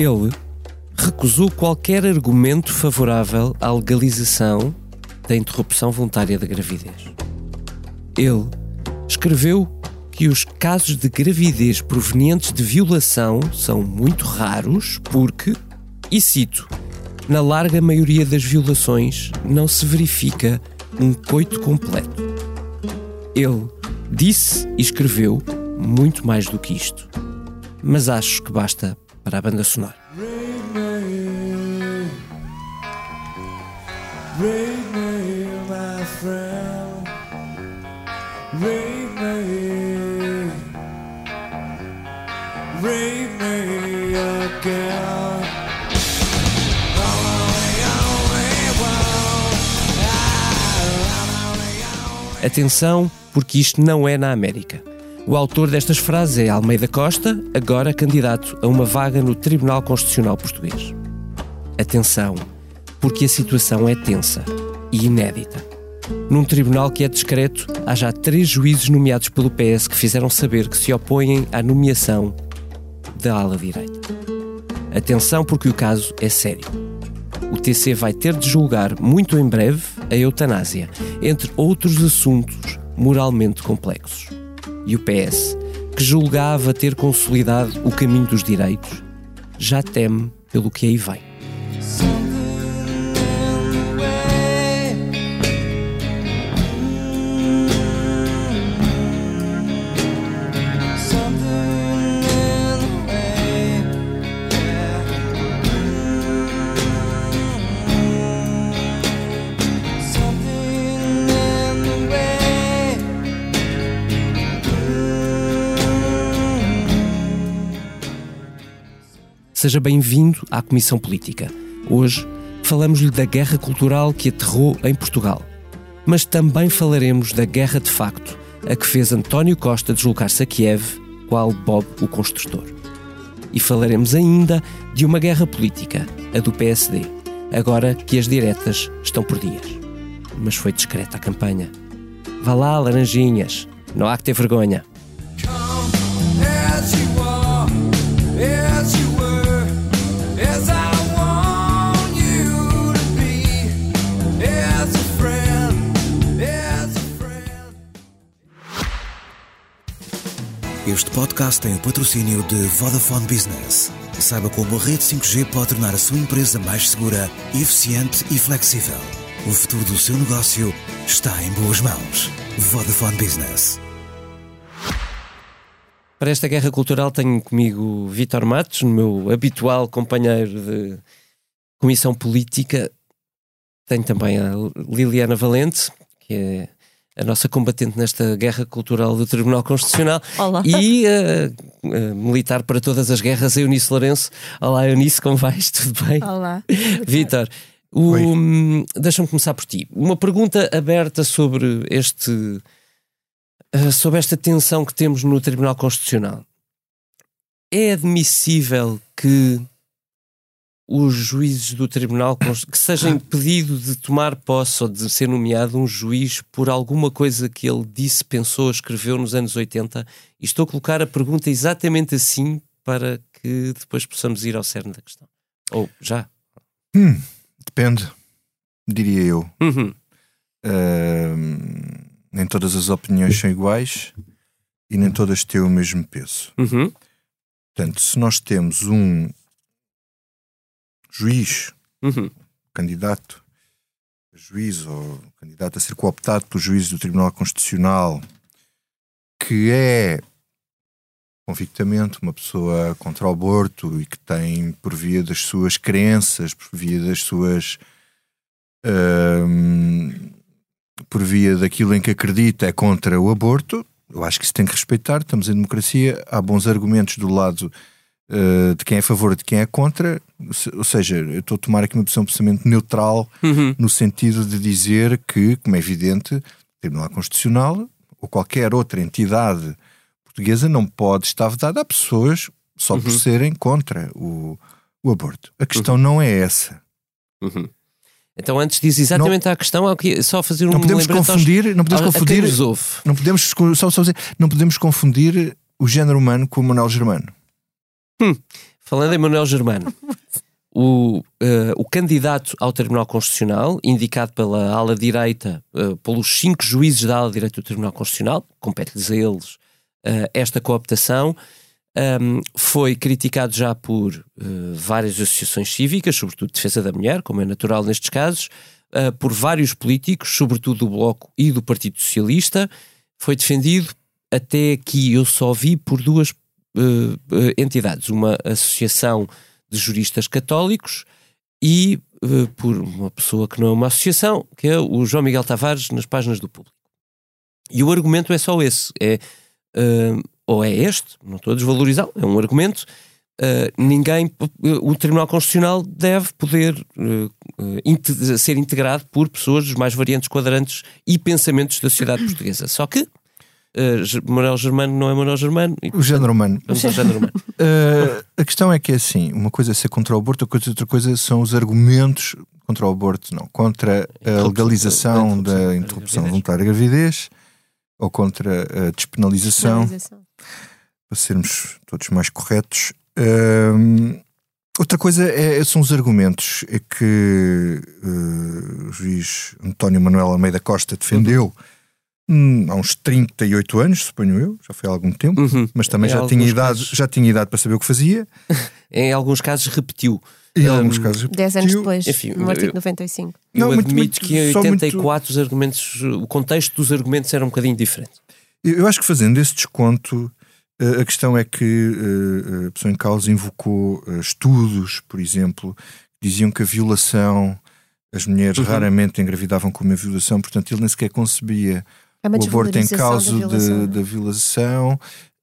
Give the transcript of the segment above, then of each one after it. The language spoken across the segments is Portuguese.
Ele recusou qualquer argumento favorável à legalização da interrupção voluntária da gravidez. Ele escreveu que os casos de gravidez provenientes de violação são muito raros porque, e cito, na larga maioria das violações não se verifica um coito completo. Ele disse e escreveu muito mais do que isto, mas acho que basta a banda sonora. Atenção, porque isto não é na América. O autor destas frases é Almeida Costa, agora candidato a uma vaga no Tribunal Constitucional Português. Atenção, porque a situação é tensa e inédita. Num tribunal que é discreto, há já três juízes nomeados pelo PS que fizeram saber que se opõem à nomeação da ala direita. Atenção, porque o caso é sério. O TC vai ter de julgar muito em breve a eutanásia, entre outros assuntos moralmente complexos. E o PS, que julgava ter consolidado o caminho dos direitos, já teme pelo que aí vem. Seja bem-vindo à Comissão Política. Hoje falamos-lhe da guerra cultural que aterrou em Portugal. Mas também falaremos da guerra de facto, a que fez António Costa deslocar-se a Kiev, qual Bob o construtor. E falaremos ainda de uma guerra política, a do PSD, agora que as diretas estão por dias. Mas foi discreta a campanha. Vá lá, laranjinhas, não há que ter vergonha. Este podcast tem o patrocínio de Vodafone Business. Saiba como a rede 5G pode tornar a sua empresa mais segura, eficiente e flexível. O futuro do seu negócio está em boas mãos. Vodafone Business. Para esta guerra cultural tenho comigo Vítor Matos, meu habitual companheiro de comissão política. Tenho também a Liliana Valente, que é a nossa combatente nesta guerra cultural do Tribunal Constitucional Olá. e uh, uh, militar para todas as guerras, Eunice Lourenço. Olá, Eunice, como vais? Tudo bem? Olá. Vítor, um, deixa-me começar por ti. Uma pergunta aberta sobre este uh, sobre esta tensão que temos no Tribunal Constitucional. É admissível que os juízes do tribunal que seja impedido de tomar posse ou de ser nomeado um juiz por alguma coisa que ele disse, pensou, escreveu nos anos 80. E estou a colocar a pergunta exatamente assim para que depois possamos ir ao cerne da questão. Ou já? Hum, depende, diria eu. Uhum. Uh, nem todas as opiniões são iguais e nem todas têm o mesmo peso. Uhum. Portanto, se nós temos um juiz, Uhum. candidato a juiz ou candidato a ser cooptado pelo juiz do Tribunal Constitucional, que é convictamente uma pessoa contra o aborto e que tem, por via das suas crenças, por via das suas. hum, por via daquilo em que acredita, é contra o aborto. Eu acho que se tem que respeitar. Estamos em democracia, há bons argumentos do lado uh, de quem é a favor e de quem é contra. Ou seja, eu estou a tomar aqui uma posição pensamento neutral Uhum. no sentido de dizer que, como é evidente, o Tribunal Constitucional ou qualquer outra entidade portuguesa não pode estar vedada a pessoas só por Uhum. serem contra o, o aborto. A questão não é essa. Uhum. Então, antes diz exatamente à questão, só fazer um Não podemos lembrete aos- confundir, não podemos confundir, não podemos só, só dizer, não podemos confundir o género humano com o Manuel Germano. Falando em Manuel Germano, o, uh, o candidato ao Tribunal Constitucional, indicado pela ala direita, uh, pelos cinco juízes da ala direita do Tribunal Constitucional, compete-lhes a eles uh, esta cooptação, um, foi criticado já por várias associações cívicas, sobretudo de defesa da mulher, como é natural nestes casos, por vários políticos, sobretudo do Bloco e do Partido Socialista. Foi defendido até aqui, eu só vi por duas entidades, uma associação de juristas católicos e uh, por uma pessoa que não é uma associação, que é o João Miguel Tavares, nas páginas do público. E o argumento é só esse: é, uh, ou é este, não estou a desvalorizar, é um argumento. Uh, ninguém, o Tribunal Constitucional deve poder ser integrado por pessoas dos mais variantes quadrantes e pensamentos da sociedade portuguesa. Só que uh, Manuel Germano não é Manuel Germano. E, o género humano. Ao género humano. uh, a questão é que é assim: uma coisa é ser contra o aborto, outra coisa são os argumentos contra o aborto, não, contra a legalização da interrupção voluntária da gravidez ou contra a despenalização, para sermos todos mais corretos. Uh, outra coisa é, são os argumentos é que uh, o juiz António Manuel Almeida Costa defendeu. Uhum Hum, há uns 38 anos, suponho eu, já foi há algum tempo, uhum. mas também já tinha, idade, casos... já tinha idade para saber o que fazia. em alguns casos repetiu. Em um, alguns casos repetiu. 10 anos depois, Enfim, no artigo 95. Eu não, admito muito, que em 84 muito... os argumentos, o contexto dos argumentos era um bocadinho diferente. Eu acho que fazendo esse desconto, eh, a questão é que eh, a pessoa em causa invocou eh, estudos, por exemplo, que diziam que a violação, as mulheres uhum. raramente engravidavam com uma violação, portanto ele nem sequer concebia é o aborto em causa da violação, de, violação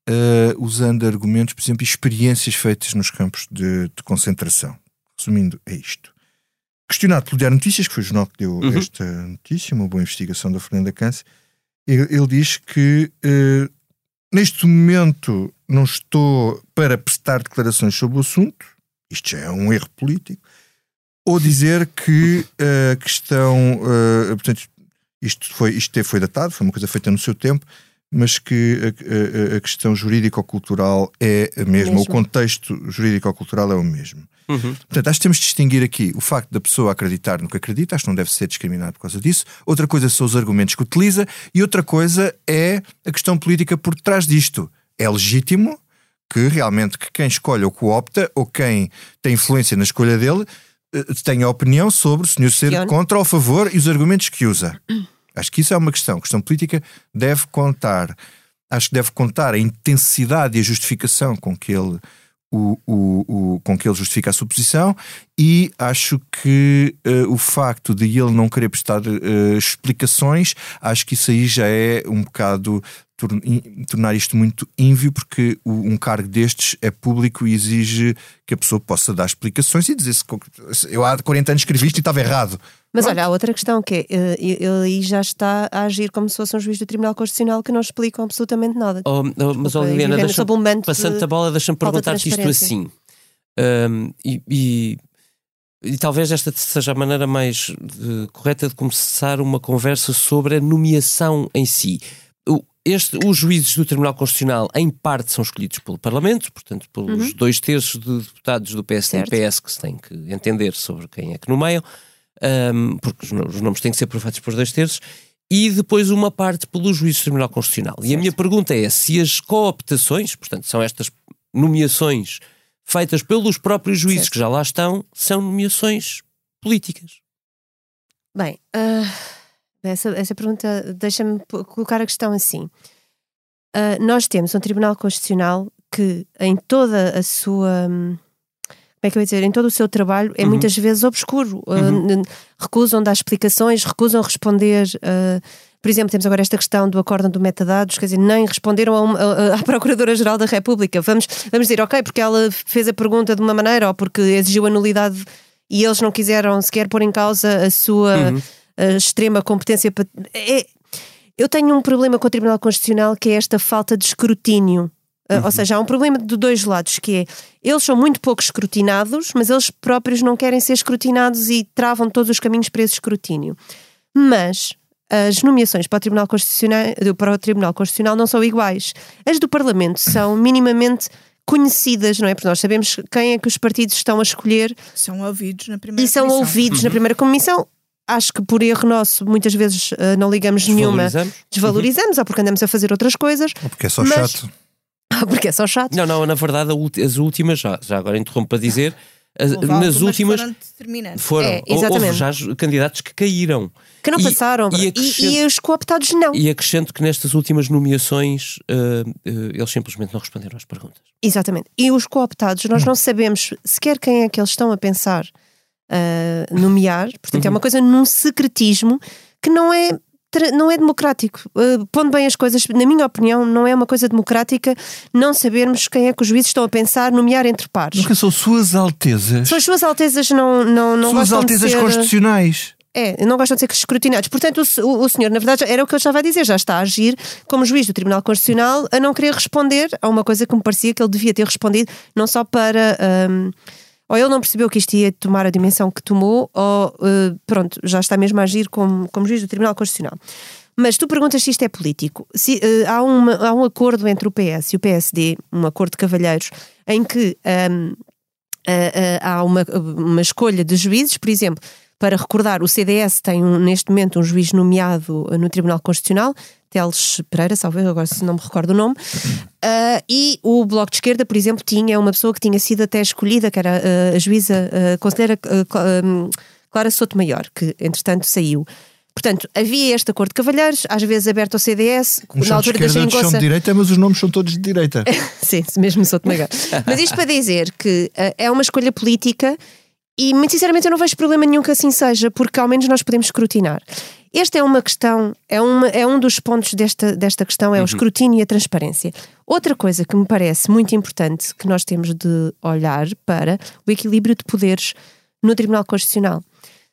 uh, usando argumentos, por exemplo, experiências feitas nos campos de, de concentração. Resumindo, é isto. Questionado pelo Diário Notícias, que foi o jornal que deu uhum. esta notícia, uma boa investigação da Fernanda Câncer, ele, ele, diz que uh, neste momento não estou para prestar declarações sobre o assunto, isto já é um erro político, ou dizer que a questão, uh, portanto, isto foi, isto foi datado, foi uma coisa feita no seu tempo, mas que a, a, a questão jurídico-cultural é a mesma, mesmo. o contexto jurídico-cultural é o mesmo. Uhum. Portanto, acho que temos de distinguir aqui o facto da pessoa acreditar no que acredita, acho que não deve ser discriminado por causa disso. Outra coisa são os argumentos que utiliza, e outra coisa é a questão política por trás disto. É legítimo que realmente que quem escolhe ou coopta, ou quem tem influência na escolha dele, eh, tenha opinião sobre o senhor ser contra ou a favor e os argumentos que usa. Acho que isso é uma questão. A questão política deve contar. Acho que deve contar a intensidade e a justificação com que ele, o, o, o com que ele justifica a sua posição e acho que uh, o facto de ele não querer prestar uh, explicações, acho que isso aí já é um bocado tornar isto muito ínvio, porque um cargo destes é público e exige que a pessoa possa dar explicações e dizer se eu há 40 anos escrevi isto e estava errado. Mas Pronto. olha, há outra questão que é, eh, ele aí já está a agir como se fosse um juiz do Tribunal Constitucional que não explicam absolutamente nada. Oh, oh, mas, oh, Liliana, deixa, passando a bola, deixa-me perguntar-te isto assim. Um, e, e, e, talvez esta seja a maneira mais uh, correta de começar uma conversa sobre a nomeação em si este, os juízes do Tribunal Constitucional, em parte, são escolhidos pelo Parlamento, portanto, pelos uhum. dois terços de deputados do PS e PS que se têm que entender sobre quem é que nomeiam, um, porque os nomes têm que ser aprovados por dois terços, e depois uma parte pelos juízes do Tribunal Constitucional. Certo. E a minha pergunta é se as cooptações, portanto, são estas nomeações feitas pelos próprios juízes certo. que já lá estão, são nomeações políticas. Bem. Uh essa, essa pergunta deixa-me colocar a questão assim. Uh, nós temos um Tribunal Constitucional que, em toda a sua. Como é que eu ia dizer? Em todo o seu trabalho, é uhum. muitas vezes obscuro. Ah, uhum. Uh, recusam dar explicações, recusam responder. Uh, por exemplo, temos agora esta questão do acórdão do metadados, quer dizer, nem responderam a uma, a, à Procuradora-Geral da República. Vamos, vamos dizer, ok, porque ela fez a pergunta de uma maneira ou porque exigiu a nulidade e eles não quiseram sequer pôr em causa a sua. Uhum extrema competência. Para... É, eu tenho um problema com o Tribunal Constitucional que é esta falta de escrutínio. Uhum. Ou seja, há um problema de dois lados, que é eles são muito pouco escrutinados, mas eles próprios não querem ser escrutinados e travam todos os caminhos para esse escrutínio. Mas as nomeações para o Tribunal Constitucional, para o Tribunal Constitucional não são iguais. As do Parlamento são minimamente conhecidas, não é? Porque nós sabemos quem é que os partidos estão a escolher São ouvidos na primeira e são comissão. ouvidos na primeira comissão. Acho que por erro nosso, muitas vezes eh, não ligamos nenhuma, Desvalorizamos? desvalorizamos, ou porque andamos a fazer outras coisas, Ou porque é só Mas- chato. ou porque é só chato. Não, não, na verdade, as últimas, já, já agora interrompo para dizer, as- Houve nas últimas foram foram. É, houve já os candidatos que caíram. Que não E- passaram. e E, e os cooptados não. E acrescento que nestas últimas nomeações eh, eh, eles simplesmente não responderam às perguntas. Exatamente. E os cooptados, nós não sabemos sequer quem é que eles estão a pensar uh, nomear. Portanto, é uma coisa num secretismo que não é. Não é democrático. Uh, pondo bem as coisas, na minha opinião, não é uma coisa democrática não sabermos quem é que os juízes estão a pensar nomear entre pares. Nunca são suas altezas. São as suas altezas não, não, não suas altezas ser... constitucionais. É, não gostam de ser escrutinados. Portanto, o, o, o senhor, na verdade, era o que eu estava a dizer, já está a agir como juiz do Tribunal Constitucional a não querer responder a uma coisa que me parecia que ele devia ter respondido, não só para. hum, ou ele não percebeu que isto ia tomar a dimensão que tomou, ou uh, pronto, já está mesmo a agir como, como juiz do Tribunal Constitucional. Mas tu perguntas se isto é político. Se, uh, há, uma- há um acordo entre o PS e o PSD, um acordo de cavalheiros, em que hum, Uh, uh, há uma, uma escolha de juízes, por exemplo, para recordar, o CDS tem um- neste momento um juiz nomeado no Tribunal Constitucional, Teles Pereira, salve agora se não me recordo o nome, Uh, e o Bloco de Esquerda, por exemplo, tinha uma pessoa que tinha sido até escolhida, que era uh, a juíza, uh, conselheira uh, um, Clara Sotomayor, que entretanto saiu. Portanto, havia este acordo de cavalheiros, às vezes aberto ao CDS, Uns na altura da outros são geringonça. de direita, mas os nomes são todos de direita. Sim, mesmo sou de Magar. Mas isto para dizer que eh, é uma escolha política e, muito sinceramente, eu não vejo problema nenhum que assim seja, porque ao menos nós podemos escrutinar. Esta é uma questão, é, uma, é um dos pontos desta, desta questão, é o escrutínio e a transparência. Outra coisa que me parece muito importante que nós temos de olhar para o equilíbrio de poderes no Tribunal Constitucional.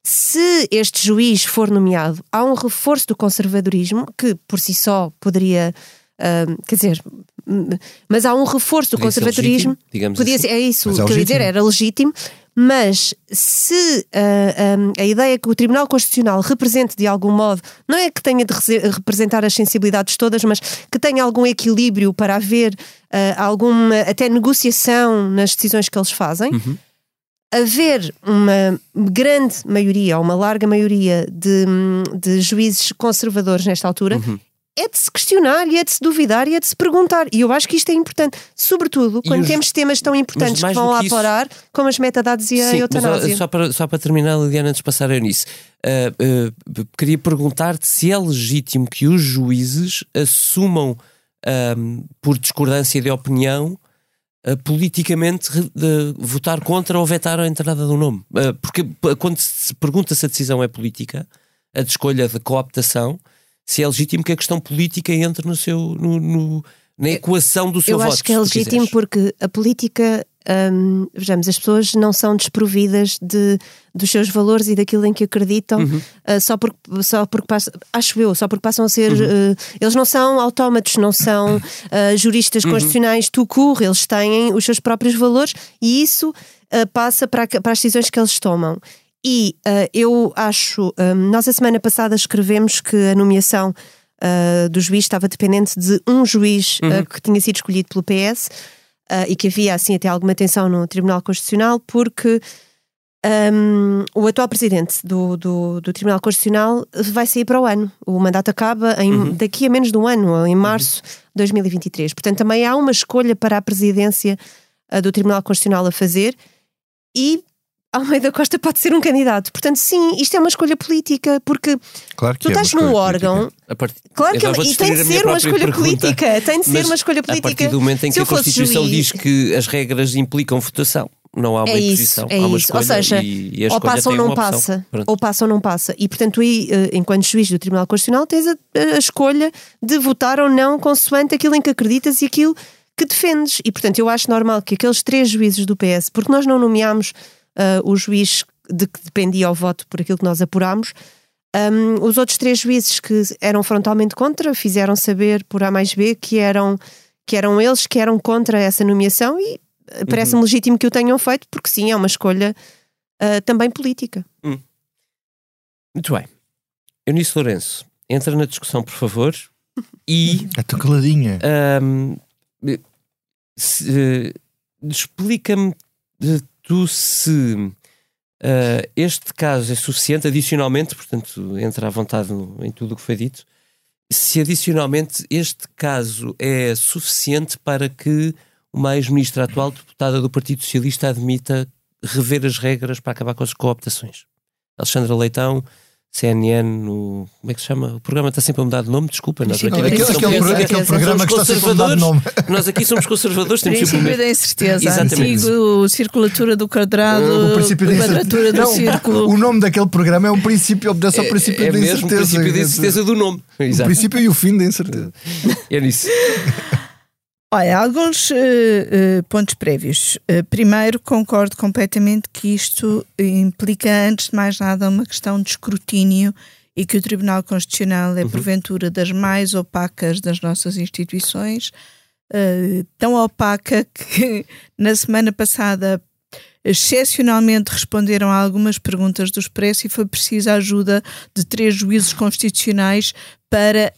Se este juiz for nomeado, há um reforço do conservadorismo que, por si só, poderia. ah, quer dizer, hum, mas há um reforço do Podia ser conservadorismo. legítimo, digamos Podia assim. ser, é isso Mas é que eu ia dizer, era legítimo. Mas se ah, ah, a ideia que o Tribunal Constitucional represente de algum modo, não é que tenha de rese- representar as sensibilidades todas, mas que tenha algum equilíbrio para haver ah, alguma até negociação nas decisões que eles fazem, haver uma grande maioria, ou uma larga maioria de, de juízes conservadores nesta altura, é de se questionar e é de se duvidar e é de se perguntar. E eu acho que isto é importante, sobretudo quando os- temos temas tão importantes que vão lá isso- parar, como as metadados e a Sim, mas eutanásia. só para, só para terminar, Liliana, antes de passar a Eunice, ah, ah, queria perguntar-te se é legítimo que os juízes assumam, ahm, por discordância de opinião, ah, politicamente votar contra ou vetar a entrada do nome. Ah, porque quando se pergunta se a decisão é política, a de escolha de cooptação, se é legítimo que a questão política entre no seu, no- no- na equação do seu Eu voto. acho que é legítimo porque a política, hum, vejamos, as pessoas não são desprovidas de, dos seus valores e daquilo em que acreditam Uhum. ah, só porque, só porque passam, acho eu, só porque passam a ser. Uhum. ah, eles não são autómatos, não são Uhum. juristas constitucionais tu curre, eles têm os seus próprios valores e isso passa para, para as decisões que eles tomam. E ah, eu acho, hum, nós a semana passada escrevemos que a nomeação ah, do juiz estava dependente de um juiz ah, que tinha sido escolhido pelo PS ah, e que havia assim até alguma tensão no Tribunal Constitucional porque hum, o atual presidente do, do, do Tribunal Constitucional vai sair para o ano. O mandato acaba em- daqui a menos de um ano, em março de 2023. Portanto, também há uma escolha para a presidência ah, do Tribunal Constitucional a fazer e Almeida Costa pode ser um candidato. Portanto, sim, isto é uma escolha política, porque Claro tu é estás num escolha órgão. A part- Claro que vou e tem de a ser uma escolha pergunta. política. Tem de ser uma escolha A política. partir do momento em que a Constituição juiz- diz que as regras implicam votação, não há uma É isso, imposição, é há uma isso. escolha Ou seja, e, e a ou passa ou não passa. Ou passa ou não passa. E portanto, aí, eh, enquanto juiz do Tribunal Constitucional, tens a, a escolha de votar ou não consoante aquilo em que acreditas e aquilo que defendes. E portanto, eu acho normal que aqueles três juízes do PS, porque nós não nomeámos ah, o juiz de que dependia o voto por aquilo que nós apurámos. Um, os outros três juízes que eram frontalmente contra fizeram saber por A mais B que eram, que eram eles que eram contra essa nomeação e eh, parece-me legítimo que o tenham feito, porque sim, é uma escolha ah, também política. Muito bem. Eunice Lourenço, entra na discussão, por favor. E É tão caladinha. ahm, se- explica-me tu se uh, este caso é suficiente, adicionalmente, portanto, entra à vontade no, em tudo o que foi dito, se adicionalmente este caso é suficiente para que uma ex-ministra atual deputada do Partido Socialista admita rever as regras para acabar com as cooptações. Alexandra Leitão CNN, no, como é que se chama? O programa está sempre a mudar de nome, desculpa. Nós aqui, aquele, aquele, aquele, aquele programa que está sempre a mudar de nome. Nós aqui somos conservadores, temos princípio sempre da incerteza. Exatamente. Antigo, circulatura do quadrado, o princípio da quadratura do não, círculo. O nome daquele programa é um princípio, obedece ao princípio é, é da mesmo incerteza. o princípio da incerteza do nome. O princípio e o fim da incerteza. É nisso. Olha, alguns uh, uh, pontos prévios. Uh, primeiro, concordo completamente que isto implica, antes de mais nada, uma questão de escrutínio e que o Tribunal Constitucional é, porventura, das mais opacas das nossas instituições, tão opaca que na semana passada excepcionalmente responderam a algumas perguntas do Expresso e foi preciso a ajuda de três juízes constitucionais para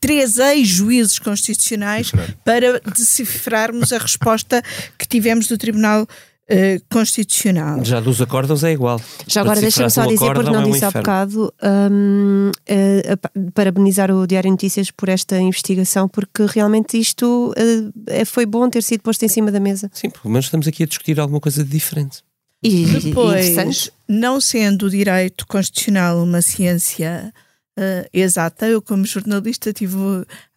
três ex-juízes constitucionais para decifrarmos a resposta que tivemos do Tribunal Uh, constitucional. Já dos acórdãos é igual. Já agora deixa-me só dizer, porque não é um disse há bocado, um, uh, parabenizar o Diário Notícias por esta investigação, porque realmente isto uh, foi bom ter sido posto em cima da mesa. Sim, pelo menos estamos aqui a discutir alguma coisa de diferente. E, Depois, não sendo o direito constitucional uma ciência uh, exata. Eu, como jornalista, tive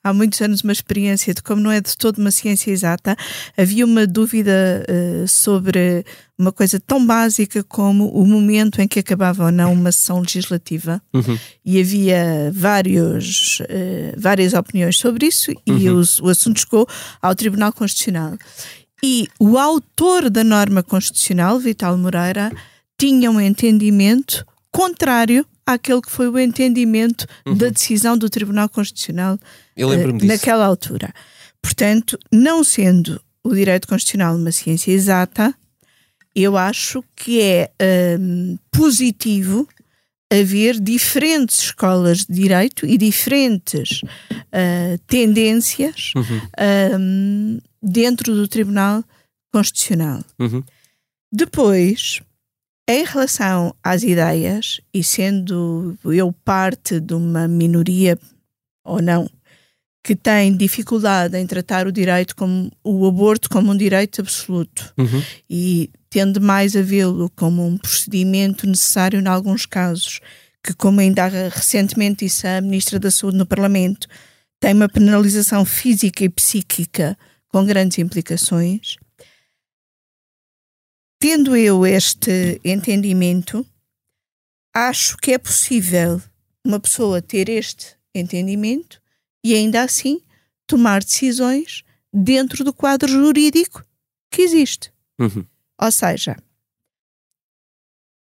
há muitos anos uma experiência de como não é de todo uma ciência exata. Havia uma dúvida uh, sobre uma coisa tão básica como o momento em que acabava ou não uma sessão legislativa. Uhum. E havia vários, uh, várias opiniões sobre isso, e Uhum. o, o assunto chegou ao Tribunal Constitucional. E o autor da norma constitucional, Vital Moreira, tinha um entendimento contrário àquele que foi o entendimento da decisão do Tribunal Constitucional disso. naquela altura. Portanto, não sendo o direito constitucional uma ciência exata, eu acho que é hum, positivo haver diferentes escolas de direito e diferentes ah, tendências Uhum. hum, dentro do Tribunal Constitucional. Uhum. Depois, em relação às ideias, e sendo eu parte de uma minoria ou não, que tem dificuldade em tratar o direito como o aborto como um direito absoluto Uhum. e tende mais a vê-lo como um procedimento necessário em alguns casos, que como ainda recentemente disse a Ministra da Saúde no Parlamento, tem uma penalização física e psíquica com grandes implicações. Tendo eu este entendimento, acho que é possível uma pessoa ter este entendimento e ainda assim tomar decisões dentro do quadro jurídico que existe. Uhum. Ou seja,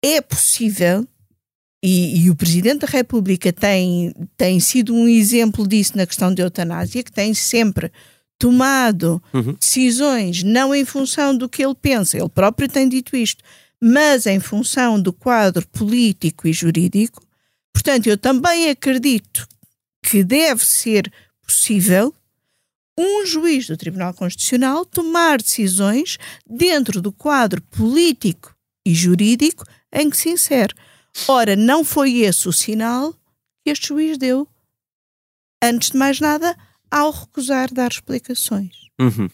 é possível, e, e o Presidente da República tem, tem sido um exemplo disso na questão da eutanásia, que tem sempre tomado Uhum. decisões não em função do que ele pensa, ele próprio tem dito isto, mas em função do quadro político e jurídico. Portanto, eu também acredito que deve ser possível um juiz do Tribunal Constitucional tomar decisões dentro do quadro político e jurídico em que se insere. Ora, não foi esse o sinal que este juiz deu, antes de mais nada, ao recusar dar explicações. Uhum.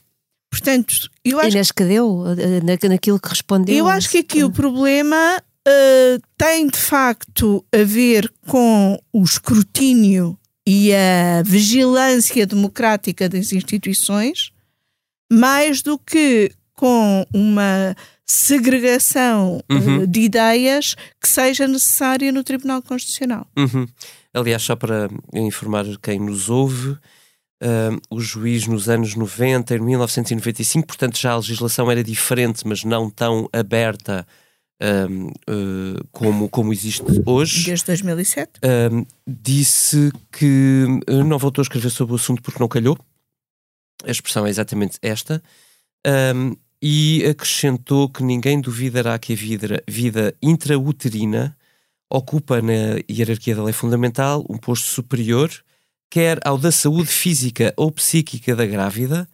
Portanto, eu E acho, nas que deu, na- naquilo que respondeu. eu acho que aqui o problema eh, tem de facto a ver com o escrutínio e a vigilância democrática das instituições, mais do que com uma segregação Uhum. de ideias que seja necessária no Tribunal Constitucional. Uhum. Aliás, só para informar quem nos ouve, ah, o juiz nos anos 90, em 1995, portanto já a legislação era diferente, mas não tão aberta ah, ah, como, como existe hoje. Desde 2007. Um, disse que uh, não voltou a escrever sobre o assunto porque não calhou. A expressão é exatamente esta. Um, e acrescentou que ninguém duvidará que a vida, vida intrauterina ocupa na hierarquia da lei fundamental um posto superior, quer ao da saúde física ou psíquica da grávida,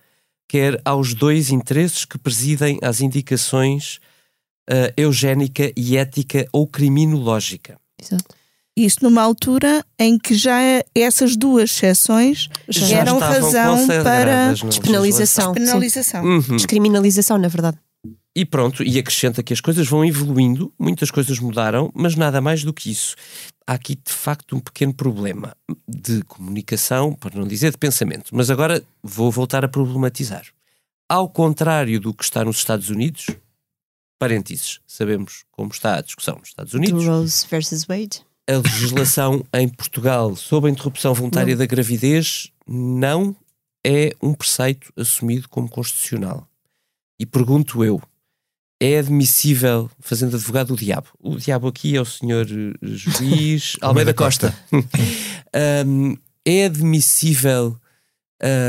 quer aos dois interesses que presidem às indicações uh, eugénica e ética ou criminológica. Exato. Isso numa altura em que já essas duas exceções Já eram razão para na Despenalização. Sim. penalização. Uhum. Descriminalização, na verdade. E pronto, e acrescenta que as coisas vão evoluindo, muitas coisas mudaram, mas nada mais do que isso. Há aqui de facto um pequeno problema de comunicação, para não dizer de pensamento, mas agora vou voltar a problematizar. Ao contrário do que está nos Estados Unidos, parênteses, sabemos como está a discussão nos Estados Do Unidos, Rose versus Wade. a legislação em Portugal sobre a interrupção voluntária da gravidez não é um preceito assumido como constitucional. E pergunto eu, é admissível, fazendo advogado do diabo, o diabo aqui é o senhor eh, juiz Almeida Costa, Hum, é admissível,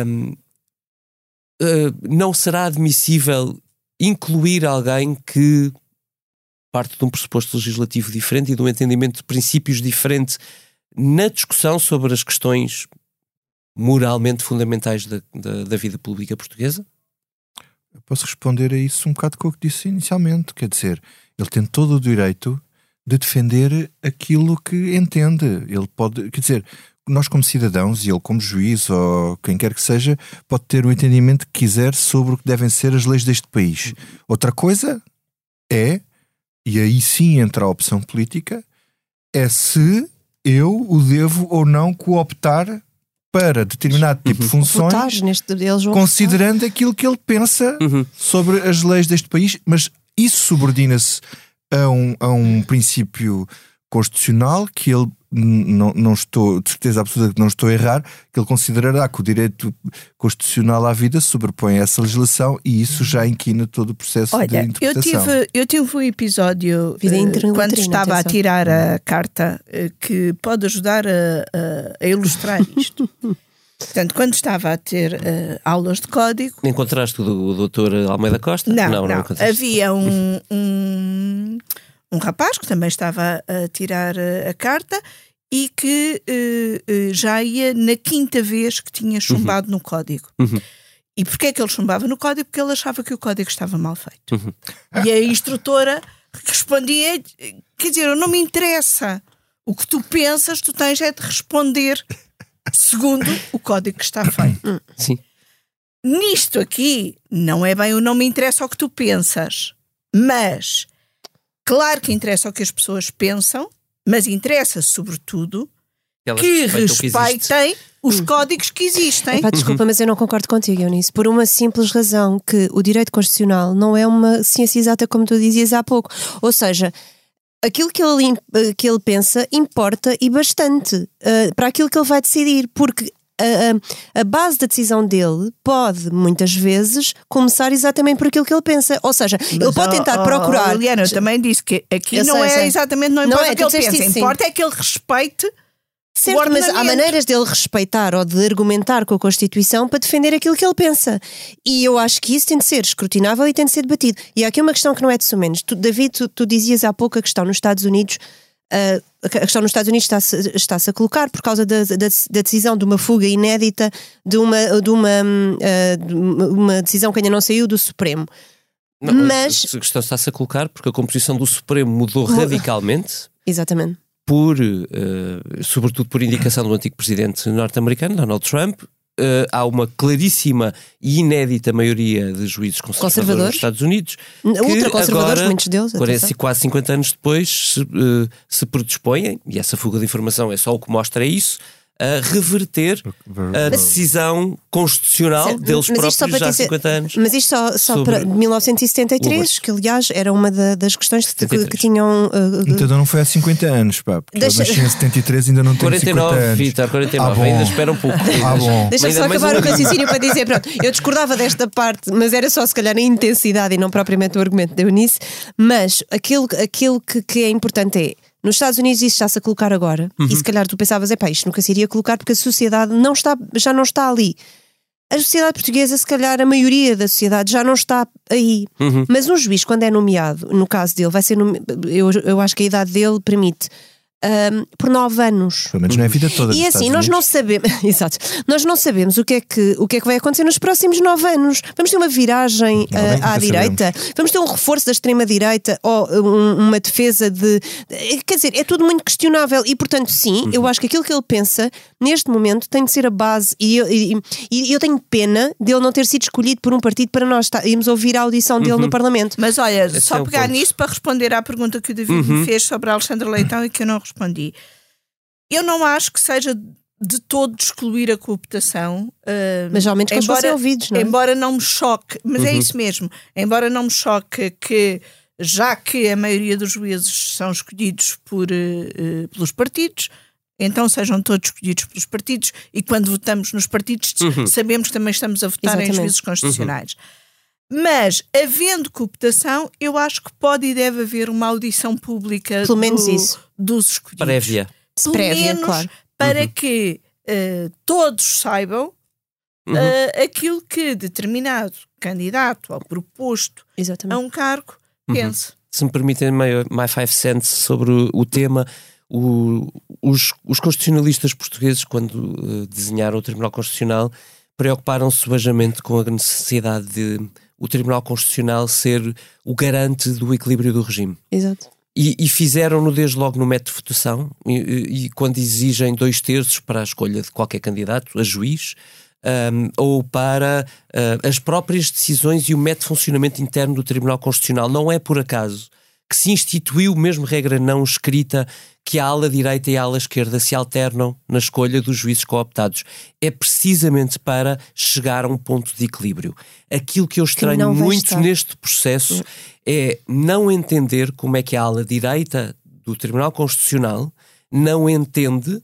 hum, eh, não será admissível incluir alguém que parte de um pressuposto legislativo diferente e de um entendimento de princípios diferente na discussão sobre as questões moralmente fundamentais da, da, da vida pública portuguesa? Eu posso responder a isso um bocado com o que disse inicialmente. Quer dizer, ele tem todo o direito de defender aquilo que entende. Ele pode, quer dizer, nós como cidadãos e ele como juiz ou quem quer que seja, pode ter o entendimento que quiser sobre o que devem ser as leis deste país. Outra coisa é, e aí sim entra a opção política, é se eu o devo ou não cooptar para determinado tipo de funções Votar neste eles vão considerando aquilo que ele pensa Uhum. sobre as leis deste país, mas isso subordina-se a um, a um princípio constitucional que ele não, não estou, de certeza absoluta que não estou a errar, que ele considerará que o direito constitucional à vida sobrepõe essa legislação e isso já inquina todo o processo de Olha, eu interpretação. tive, eu tive um episódio Vida intrauterina, quando estava a atenção. tirar a carta eh, que pode ajudar a, a- a ilustrar isto. Portanto, quando estava a ter eh, aulas de código, Encontraste o, o doutor Almeida Costa? não, não, encontraste. havia um, um, um rapaz que também estava a tirar a carta e que eh, já ia na quinta vez que tinha chumbado no código. Uhum. E porquê é que ele chumbava no código? Porque ele achava que o código estava mal feito. Uhum. E a instrutora respondia: quer dizer, não me interessa. O que tu pensas, tu tens é de responder segundo o código que está feito. Sim. Nisto aqui, não é bem o não me interessa o que tu pensas, mas claro que interessa o que as pessoas pensam, mas interessa sobretudo Elas que respeitam o que respeitem os códigos que existem. Epá, desculpa, mas eu não concordo contigo, Eunice, por uma simples razão que o direito constitucional não é uma ciência exata como tu dizias há pouco. Ou seja, aquilo que ele, eh, que ele pensa importa e bastante eh, para aquilo que ele vai decidir, porque a, a- base da decisão dele pode, muitas vezes, começar exatamente por aquilo que ele pensa. Ou seja, ele Mas, pode oh, tentar oh, procurar. Liliana, eu também disse que aqui Eu não sei, é sei. exatamente, não Não importa é, o que ele disseste pensa, isso, importa é que ele respeite Certo, mas há maneiras dele respeitar ou de argumentar com a Constituição para defender aquilo que ele pensa. E eu acho que isso tem de ser escrutinável e tem de ser debatido. E há aqui uma questão que não é de sumenos. Tu, David, tu, tu dizias há pouco a questão nos Estados Unidos. ah, a questão nos Estados Unidos está-se está-se a colocar por causa da, da, da decisão de uma fuga inédita, de uma, de, uma, hum, de uma decisão que ainda não saiu do Supremo. Não, Mas- A questão está-se a colocar porque a composição do Supremo mudou Mu- radicalmente. Exatamente. por, eh, sobretudo por indicação do antigo presidente norte-americano, Donald Trump, eh, há uma claríssima e inédita maioria de juízes conservadores, Conservadores. nos Estados Unidos. Ultraconservadores, agora, muitos deles. Se quase 50 anos depois, se, eh, se predispõem, e essa fuga de informação é só o que mostra isso, a reverter a decisão constitucional Certo, deles mas isto só próprios para já há dizer- 50 anos. Mas isto só, só sobre para 1973, que aliás era uma da- das questões que, que 73. tinham. uh, uh, Então não foi há 50 anos, pá. Porque Deixa- eu nasci em 73 ainda não tenho 50 49, anos. Vitor, 49. Ah, bom. ainda espera um pouco. Ah, bom. Deixa-me só acabar um- o raciocínio para dizer, pronto, eu discordava desta parte, mas era só se calhar a intensidade e não propriamente o argumento da Eunice, mas aquilo, aquilo que, que é importante é, nos Estados Unidos isso está-se a colocar agora, e se calhar tu pensavas, é pá, isto nunca se iria colocar porque a sociedade não está, já não está ali. A sociedade portuguesa, se calhar a maioria da sociedade já não está aí. Mas um juiz, quando é nomeado, no caso dele, vai ser nome... eu, eu acho que a idade dele permite ahm, por nove anos. Pelo menos não é a vida toda. E assim, nós não sabemos, exato, nós não sabemos o que, é que, o que é que vai acontecer nos próximos nove anos. Vamos ter uma viragem Não, ah, bem, à direita, vamos ter um reforço da extrema-direita ou um- uma defesa de. Quer dizer, é tudo muito questionável e, portanto, sim, Uhum. eu acho que aquilo que ele pensa neste momento tem de ser a base. E eu, e- e eu tenho pena dele não ter sido escolhido por um partido para nós irmos ouvir a audição dele no Parlamento. Mas olha, Esse só é pegar ponto. nisso para responder à pergunta que o David me fez sobre a Alexandra Leitão e que eu não respondi. Eu não acho que seja de todo excluir a cooptação. ah, Mas ao menos que fossem ouvidos, não é? Embora não me choque, mas é isso mesmo, embora não me choque que, já que a maioria dos juízes são escolhidos por, eh, pelos partidos, então sejam todos escolhidos pelos partidos e quando votamos nos partidos sabemos que também estamos a votar em Exatamente. juízes constitucionais. Mas, havendo cooptação, eu acho que pode e deve haver uma audição pública Pelo menos do- isso. dos escolhidos. Prévia. Pelo Prévia, menos claro. para que eh, todos saibam eh, aquilo que determinado candidato ou proposto a Exatamente. um cargo pense. se me permitem my, my five cents sobre o, tema, o- os, os constitucionalistas portugueses, quando eh, desenharam o Tribunal Constitucional, preocuparam-se subajamente com a necessidade de o Tribunal Constitucional ser o garante do equilíbrio do regime. Exato. E, e fizeram-no desde logo no método de votação, e, e- quando exigem dois terços para a escolha de qualquer candidato, a juiz, ahm, ou para ah, as próprias decisões e o método de funcionamento interno do Tribunal Constitucional. Não é por acaso que se instituiu, mesmo regra não escrita, que a ala direita e a ala esquerda se alternam na escolha dos juízes cooptados. É precisamente para chegar a um ponto de equilíbrio. Aquilo que eu estranho vai muito estar. neste processo é não entender como é que a ala direita do Tribunal Constitucional não entende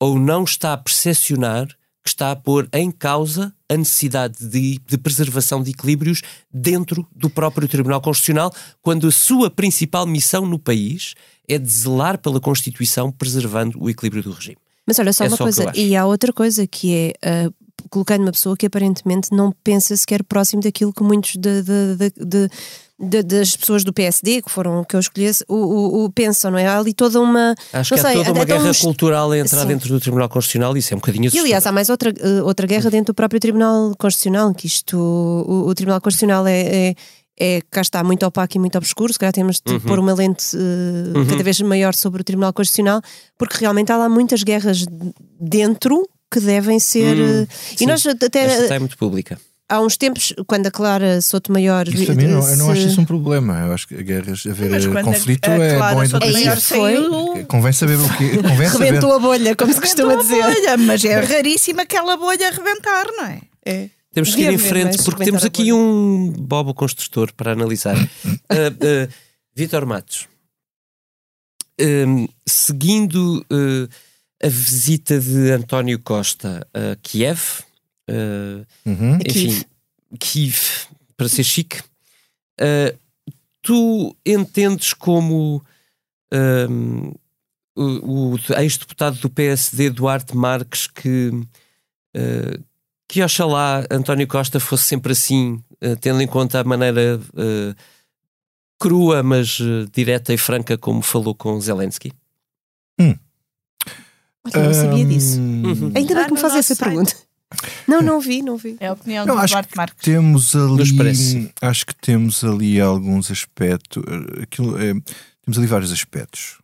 ou não está a percepcionar que está a pôr em causa a necessidade de, de preservação de equilíbrios dentro do próprio Tribunal Constitucional, quando a sua principal missão no país é de zelar pela Constituição, preservando o equilíbrio do regime. Mas olha só É uma só coisa, e há outra coisa que é ah, colocando uma pessoa que aparentemente não pensa sequer próximo daquilo que muitos de, de- de- de- das pessoas do PSD, que foram que eu escolhesse, o, o- o pensam, não é? Há ali toda uma. Acho que há sei, toda uma guerra uns- cultural a entrar Sim. dentro do Tribunal Constitucional e isso é um bocadinho E assustador. aliás, há mais outra, eh, outra guerra dentro do próprio Tribunal Constitucional, que isto, o, o Tribunal Constitucional é, é, é, cá está, muito opaco e muito obscuro, se calhar temos de pôr uma lente eh, cada vez maior sobre o Tribunal Constitucional, porque realmente há lá muitas guerras dentro que devem ser. eh, e sim. nós Esta até está é muito pública. Há uns tempos, quando a Clara Sotomayor. Isso para mim não, eu não acho isso um problema. Eu acho que guerras, haver Mas quando a- conflito a é Clara bom e Aí educativo. foi. Convém saber o que. Convém saber. A bolha, como se costuma Rebentou a dizer. bolha, mas é raríssimo aquela bolha rebentar, não é? É. Temos que ir em frente porque temos aqui a um bobo construtor para analisar. Ah, ah, Vítor Matos, seguindo ah, a visita de António Costa a Kiev, Uhum. enfim, Kiev, para ser chique, ah, tu entendes como hum, o, o ex-deputado do PSD, Duarte Marques, que, ah, que oxalá António Costa fosse sempre assim, ah, tendo em conta a maneira ah, crua, mas direta e franca como falou com Zelensky? Olha, não sabia disso. Hum, Ainda bem que me no faz nosso essa site. pergunta. Não, não vi, não vi. É a opinião Não, do acho Duarte que Marques. Temos ali. Acho que temos ali alguns aspectos. eh, Aquilo, é, temos ali vários aspectos.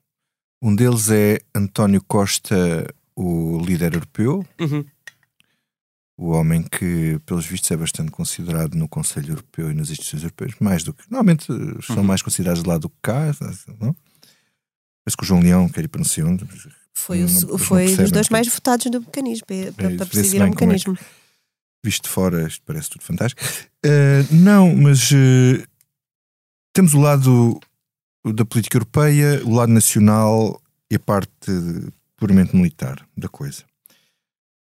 Um deles é António Costa, o líder europeu, Uhum. o homem que, pelos vistos, é bastante considerado no Conselho Europeu e nas instituições europeias, mais do que. Normalmente eh, são Uhum. mais considerados lá do que cá, não? Parece que o João Leão quer ir para não sei onde. Foi, o, Não- não foi percebem dos dois mais votados do mecanismo, para, É, para presidir bem o como é mecanismo. visto de fora, isto parece tudo fantástico. Eh, não, mas eh, temos o lado da política europeia, o lado nacional e a parte puramente militar da coisa.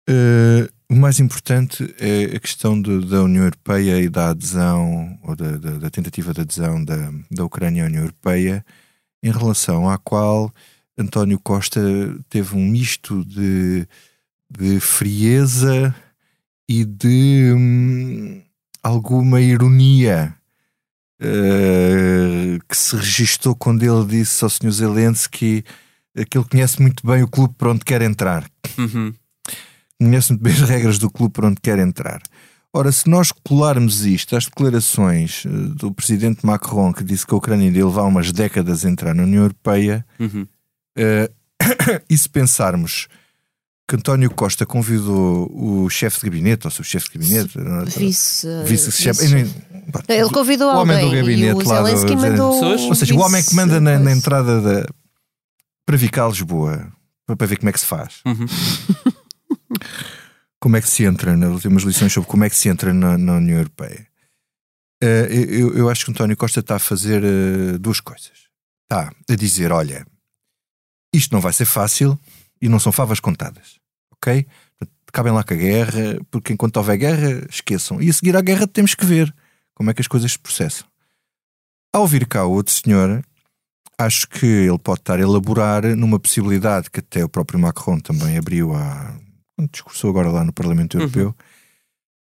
Eh, o mais importante é a questão de- da União Europeia e da adesão, ou da, da- da tentativa de adesão da, da Ucrânia à União Europeia, em relação à qual António Costa teve um misto de, de frieza e de hum, alguma ironia eh, que se registou quando ele disse ao Sr. Zelensky que ele conhece muito bem o clube para onde quer entrar. Uhum. Conhece muito bem as regras do clube para onde quer entrar. Ora, se nós colarmos isto às declarações eh, do presidente Macron, que disse que a Ucrânia ia levar umas décadas a entrar na União Europeia, Uhum. Eh, e se pensarmos que António Costa convidou o chefe de gabinete, ou seu chefe de gabinete, não é? Vice. vice-chefe, vice- Ele convidou o homem alguém do gabinete e o lá do- mandou. Ou seja, o homem que vice- manda na, na entrada da, para vir cá a Lisboa, para para ver como é que se faz. Uhum. como é que se entra, na, temos lições sobre como é que se entra na, na União Europeia. Eh, eu, eu acho que António Costa está a fazer eh, duas coisas. Está a dizer: olha, isto não vai ser fácil e não são favas contadas, ok? Cabem lá com a guerra, porque enquanto houver guerra, esqueçam. E a seguir à guerra temos que ver como é que as coisas se processam. Ao vir cá o outro senhor, acho que ele pode estar a elaborar numa possibilidade que até o próprio Macron também abriu a. quando discursou agora lá no Parlamento Europeu,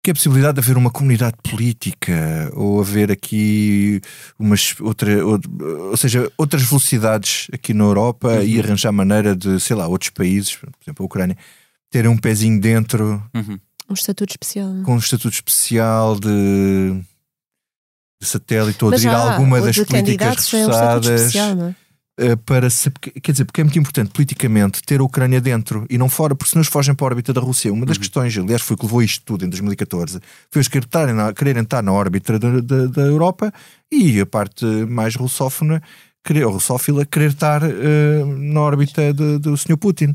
que é a possibilidade de haver uma comunidade política ou haver aqui umas outra, ou, ou seja, outras velocidades aqui na Europa e arranjar maneira de, sei lá, outros países, por exemplo, a Ucrânia, terem um pezinho dentro Uhum. Um estatuto especial. com um estatuto especial de, de satélite ou aderir a alguma das políticas candidatos é um eh, para se- quer dizer, porque é muito importante politicamente ter a Ucrânia dentro e não fora, porque senão eles fogem para a órbita da Rússia. Uma das questões, aliás, foi que levou isto tudo em 2014, foi eles quererem, estar na órbita da, da, da Europa e a parte mais russófona, querer, ou russófila, querer estar eh, na órbita de- do Sr. Putin.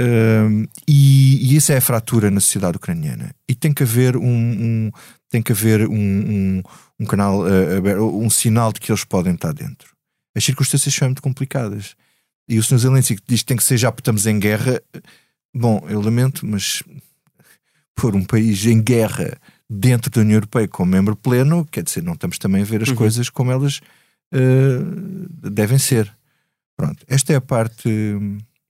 Um, e, e isso é a fratura na sociedade ucraniana. E tem que haver um, um- tem que haver um, um, um canal, uh, aberto, um sinal de que eles podem estar dentro. As circunstâncias são muito complicadas. E o Sr. Zelensky diz que tem que ser já porque estamos em guerra. Bom, eu lamento, mas pôr um país em guerra dentro da União Europeia como membro pleno, quer dizer, não estamos também a ver as Uhum. coisas como elas uh, devem ser. Pronto, esta é a parte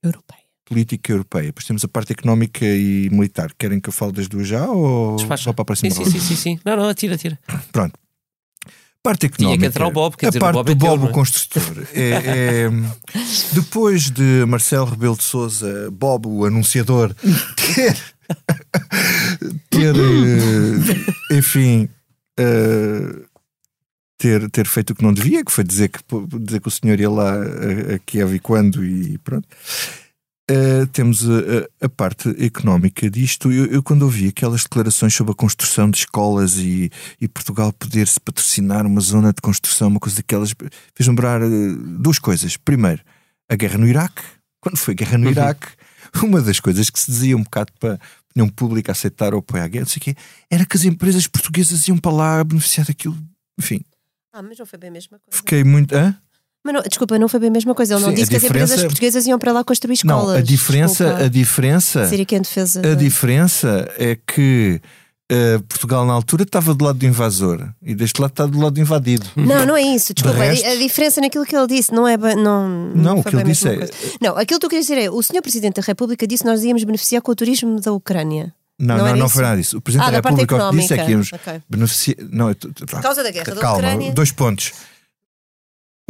Europeia. política europeia. Depois temos a parte económica e militar. Querem que eu fale das duas já ou Despacha. só para a próxima Sim, sim, sim, sim. Não, não, atira, atira. Pronto. Parte Tinha económica. que entrar o Bob, quer a dizer, o parte Bob é do teu, Bob, o é? construtor. É, é, depois de Marcelo Rebelo de Souza, Bob, o anunciador, ter, ter eh, enfim, eh, ter, ter feito o que não devia, que foi dizer que, dizer que o senhor ia lá a, a Kiev e quando e pronto. Uh, temos a, a- a parte económica disto. Eu, eu quando ouvi aquelas declarações sobre a construção de escolas e, e Portugal poder-se patrocinar uma zona de construção, uma coisa daquelas, fez lembrar uh, duas coisas. Primeiro, a guerra no Iraque. Quando foi a guerra no Uhum. Iraque, uma das coisas que se dizia um bocado para a opinião pública aceitar ou apoiar a guerra, não sei o quê, era que as empresas portuguesas iam para lá beneficiar daquilo. Enfim, Ah, mas não foi bem a mesma coisa. fiquei muito. Hã? Mas não, desculpa, não foi bem a mesma coisa. Ele não Sim, disse que as empresas diferença- portuguesas iam para lá construir escolas. Não, a diferença, Desculpa. a diferença. Seria que em defesa. A da- diferença é que eh, Portugal na altura estava do lado do invasor e deste lado está do lado do invadido. Não, não é isso. Desculpa, resto- a diferença naquilo que ele disse não é. ba- Não, Não, o que ele disse é- coisa. Não, aquilo que eu queria dizer é: o senhor Presidente da República disse que nós íamos beneficiar com o turismo da Ucrânia. Não, Não não, não foi nada disso. O Presidente Ah, da da República o que disse é que íamos económica. Ok. beneficiar. Não, Por causa da guerra da Calma, Ucrânia. dois pontos.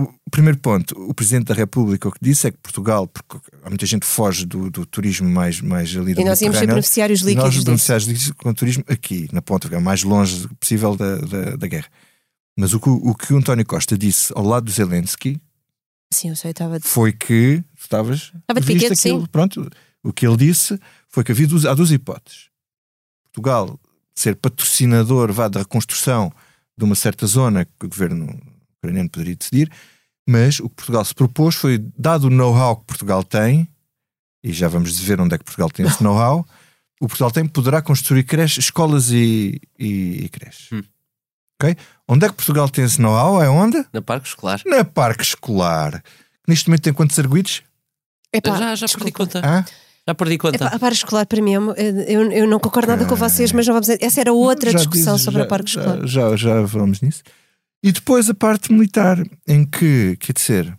O primeiro ponto, o Presidente da República o que disse é que Portugal, porque há muita gente que foge do, do turismo mais, mais ali do E nós íamos ser beneficiários líquidos. Nós beneficiários líquidos com o turismo aqui, na ponta, é o mais longe possível da, da, da guerra. Mas o que, o que o António Costa disse ao lado do Zelensky Sim, eu sei, estava. foi que tu estavas Estava de piquete, aquilo, sim. pronto o que ele disse foi que havia duas, há duas hipóteses Portugal ser patrocinador vá da reconstrução de uma certa zona que o governo ucraniano poderia decidir mas o que Portugal se propôs foi dado o know-how que Portugal tem e já vamos ver onde é que Portugal tem esse know-how o Portugal tem poderá construir creches, escolas e, e, e creches Hum. ok? onde é que Portugal tem esse know-how? é onde? Na parque escolar. na parque escolar neste momento tem quantos arguidos? Epá, já já perdi conta. Hã? Já perdi conta. Epá, a parque escolar para mim é uma- eu, eu não concordo nada com vocês, mas não vamos. Essa era outra Já discussão dizes, sobre já, a parque já- escolar. Já, já, falamos nisso. E depois a parte militar, em que, quer dizer,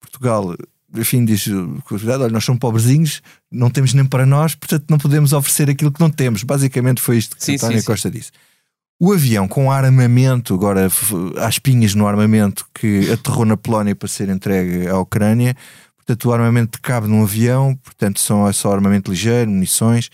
Portugal, enfim, diz, cuidado, olha, nós somos pobrezinhos, não temos nem para nós, portanto não podemos oferecer aquilo que não temos. Basicamente foi isto que Sim, António sim, sim. Costa disse. O avião com armamento, agora há espinhas no armamento, que aterrou na Polónia para ser entregue à Ucrânia. Portanto, o armamento cabe num avião, portanto, são, é só armamento ligeiro, munições,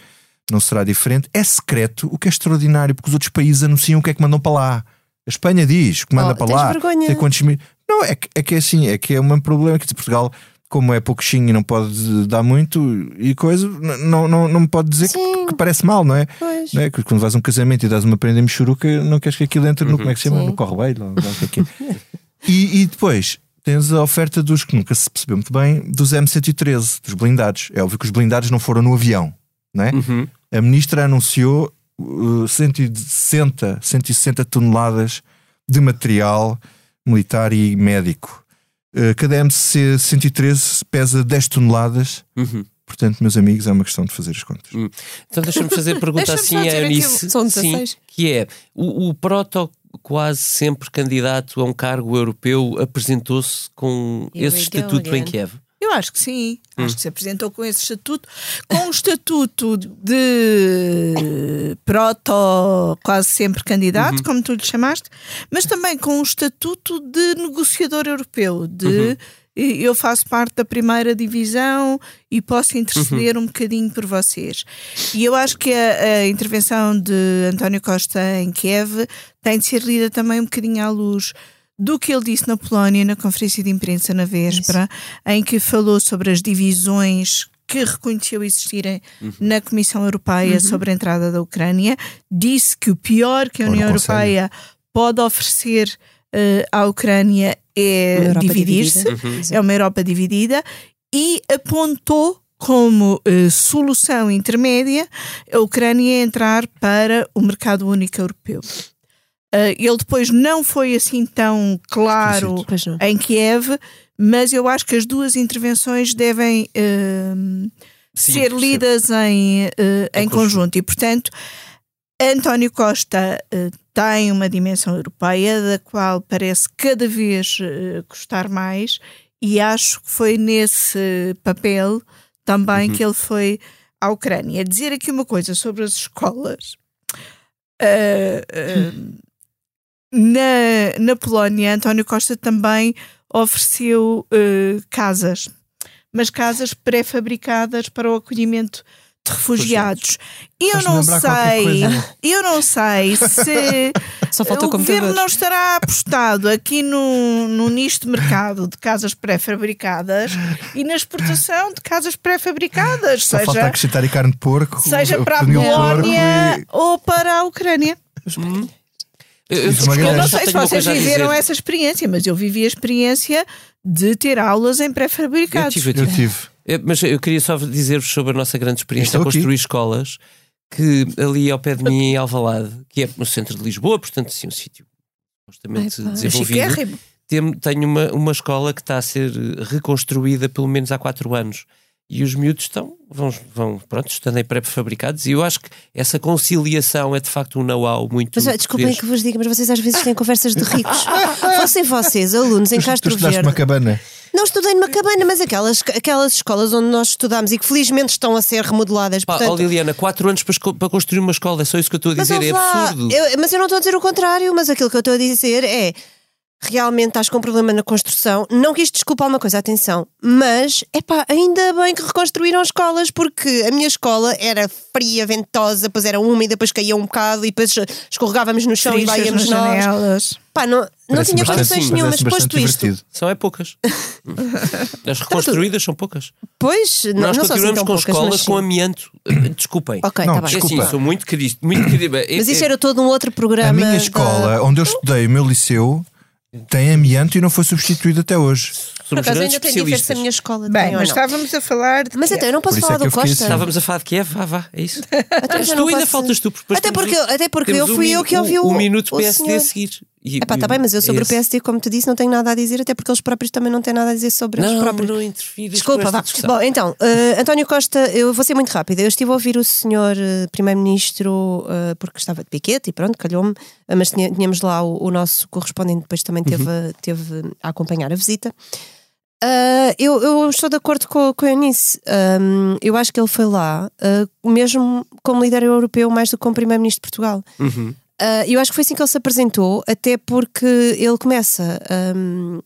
não será diferente. É secreto, o que é extraordinário, porque os outros países anunciam o que é que mandam para lá. A Espanha diz que manda Oh, para tens lá. vergonha. sei quantos mil- Não, é que, é que é assim, é que é um problema que Portugal, como é pouquinho e não pode dar muito e coisa, não, não, não me pode dizer que, que parece mal, não é? Pois. Não é? Que Quando vais a um casamento e dás uma prenda em mexuruca, não queres que aquilo entre no, como é que se chama? Sim. No e, e depois tens a oferta dos que nunca se percebeu muito bem, dos M113, dos blindados. É óbvio que os blindados não foram no avião, não é? Uhum. A ministra anunciou 160, 160 toneladas de material militar e médico. Uh, cada MC 113 pesa 10 toneladas. Uhum. Portanto, meus amigos, é uma questão de fazer as contas. Então deixa-me fazer a pergunta assim aqui Eunice, o- São sim, 16. que é o, o proto quase sempre candidato a um cargo europeu apresentou-se com Here esse estatuto em again. Kiev. Eu acho que sim. Hum. Acho que se apresentou com esse estatuto, com um estatuto de proto, quase sempre candidato, Uhum. como tu lhe chamaste, mas também com um estatuto de negociador europeu, de Uhum. eu faço parte da primeira divisão e posso Uhum. interceder um bocadinho por vocês. E eu acho que a, a intervenção de António Costa em Kiev tem de ser lida também um bocadinho à luz do que ele disse na Polónia, na conferência de imprensa na véspera, em que falou sobre as divisões que reconheceu existirem na Comissão Europeia sobre a entrada da Ucrânia, disse que o pior que a União. Europeia pode oferecer eh, à Ucrânia é dividir-se, dividida. é uma Europa dividida, e apontou como eh, solução intermédia a Ucrânia entrar para o mercado único europeu. Eh, ele depois não foi assim tão claro em Kiev, mas eu acho que as duas intervenções devem eh, Sim, ser lidas em, eh, Em em conjunto. E, portanto, António Costa tem uma dimensão europeia da qual parece cada vez gostar mais, e acho que foi nesse papel também Uhum. que ele foi à Ucrânia. Dizer aqui uma coisa sobre as escolas. Eh, eh, na, na Polónia, António Costa também ofereceu eh, casas, mas casas pré-fabricadas para o acolhimento de refugiados. Eu Faz-me não sei, eu não sei se Só falta o governo não estará apostado aqui no, no nicho de mercado de casas pré-fabricadas e na exportação de casas pré-fabricadas, Só falta seja, acrescentar aí carne de porco, seja para a Polónia e- ou para a Ucrânia. Eu, eu, é Eu não sei se vocês viveram essa experiência, mas eu vivi a experiência de ter aulas em Eu pré-fabricados. tive, eu tive. tive. Eu- Mas eu queria só dizer-vos sobre a nossa grande experiência a aqui. construir escolas que ali ao pé de mim em Alvalade, que é no centro de Lisboa, portanto assim um sítio supostamente Ai, pá. desenvolvido, tem- tenho uma, uma escola que está a ser reconstruída pelo menos há quatro anos. E os miúdos estão, vão, vão pronto, estando em pré-fabricados. E eu acho que essa conciliação é de facto um know-how muito. Mas desculpem que vos diga, mas vocês às vezes têm conversas de ricos. Fossem vocês, alunos em Tu Castro estudaste Verde. numa cabana. Não estudei numa cabana, mas aquelas, aquelas escolas onde nós estudámos e que felizmente estão a ser remodeladas. Pá, portanto, ó Liliana, quatro anos para, para construir uma escola, é só isso que eu estou a Mas dizer, é ouve lá, absurdo. eu- mas eu não estou a dizer o contrário, mas aquilo que eu estou a dizer é realmente estás com um problema na construção. Não quis desculpar uma coisa, atenção, mas é pá, ainda bem que reconstruíram escolas, porque a minha escola era fria, ventosa, depois era úmida, depois caía um bocado e depois escorregávamos no chão e lá Trinchas íamos nas nós. janelas. Pá, não, não tinha condições parece-me nenhumas. Posto isto, divertido. São é poucas. As reconstruídas são poucas. pois, não, Nós não assim continuamos tão com poucas, escolas com sim. amianto. Desculpem. Ok, Não, tá bem. É assim, desculpa. sou muito querido. Muito querido. É- Mas isso é- era todo um outro programa. A minha da- escola, onde eu estudei, o meu liceu, tem amianto e não foi substituído até hoje. Por somos acaso grandes ainda tem diferença especialistas. a minha escola. Bem, mas estávamos a falar de. Mas então, eu não posso Por isso falar é que eu do Costa. assim. Estávamos a falar de Kiev, vá, vá, é isso. Mas tu ainda posso- faltas tu, porque depois Até porque, eu- até porque eu fui eu que ouvi o, o minuto o PSD senhor. a seguir. E- Epá, e- tá bem, mas eu sobre é o PSD, como te disse, não tenho nada a dizer, até porque eles próprios também não têm nada a dizer sobre esse. eles Não, próprios. não interfiras Desculpa, com esta vá. Bom, então, eh, António Costa, eu vou ser muito rápida. Eu estive a ouvir o senhor eh, Primeiro-Ministro eh, porque estava de piquete e pronto, calhou-me, mas tínhamos lá o, o nosso correspondente, depois também teve, a- teve a acompanhar a visita. Ah, eu, eu estou de acordo com, com a Eunice. Ahm, eu acho que ele foi lá, ah, mesmo como líder europeu, mais do que como Primeiro-Ministro de Portugal. Uhum. Uh, eu acho que foi assim que ele se apresentou, até porque ele começa um,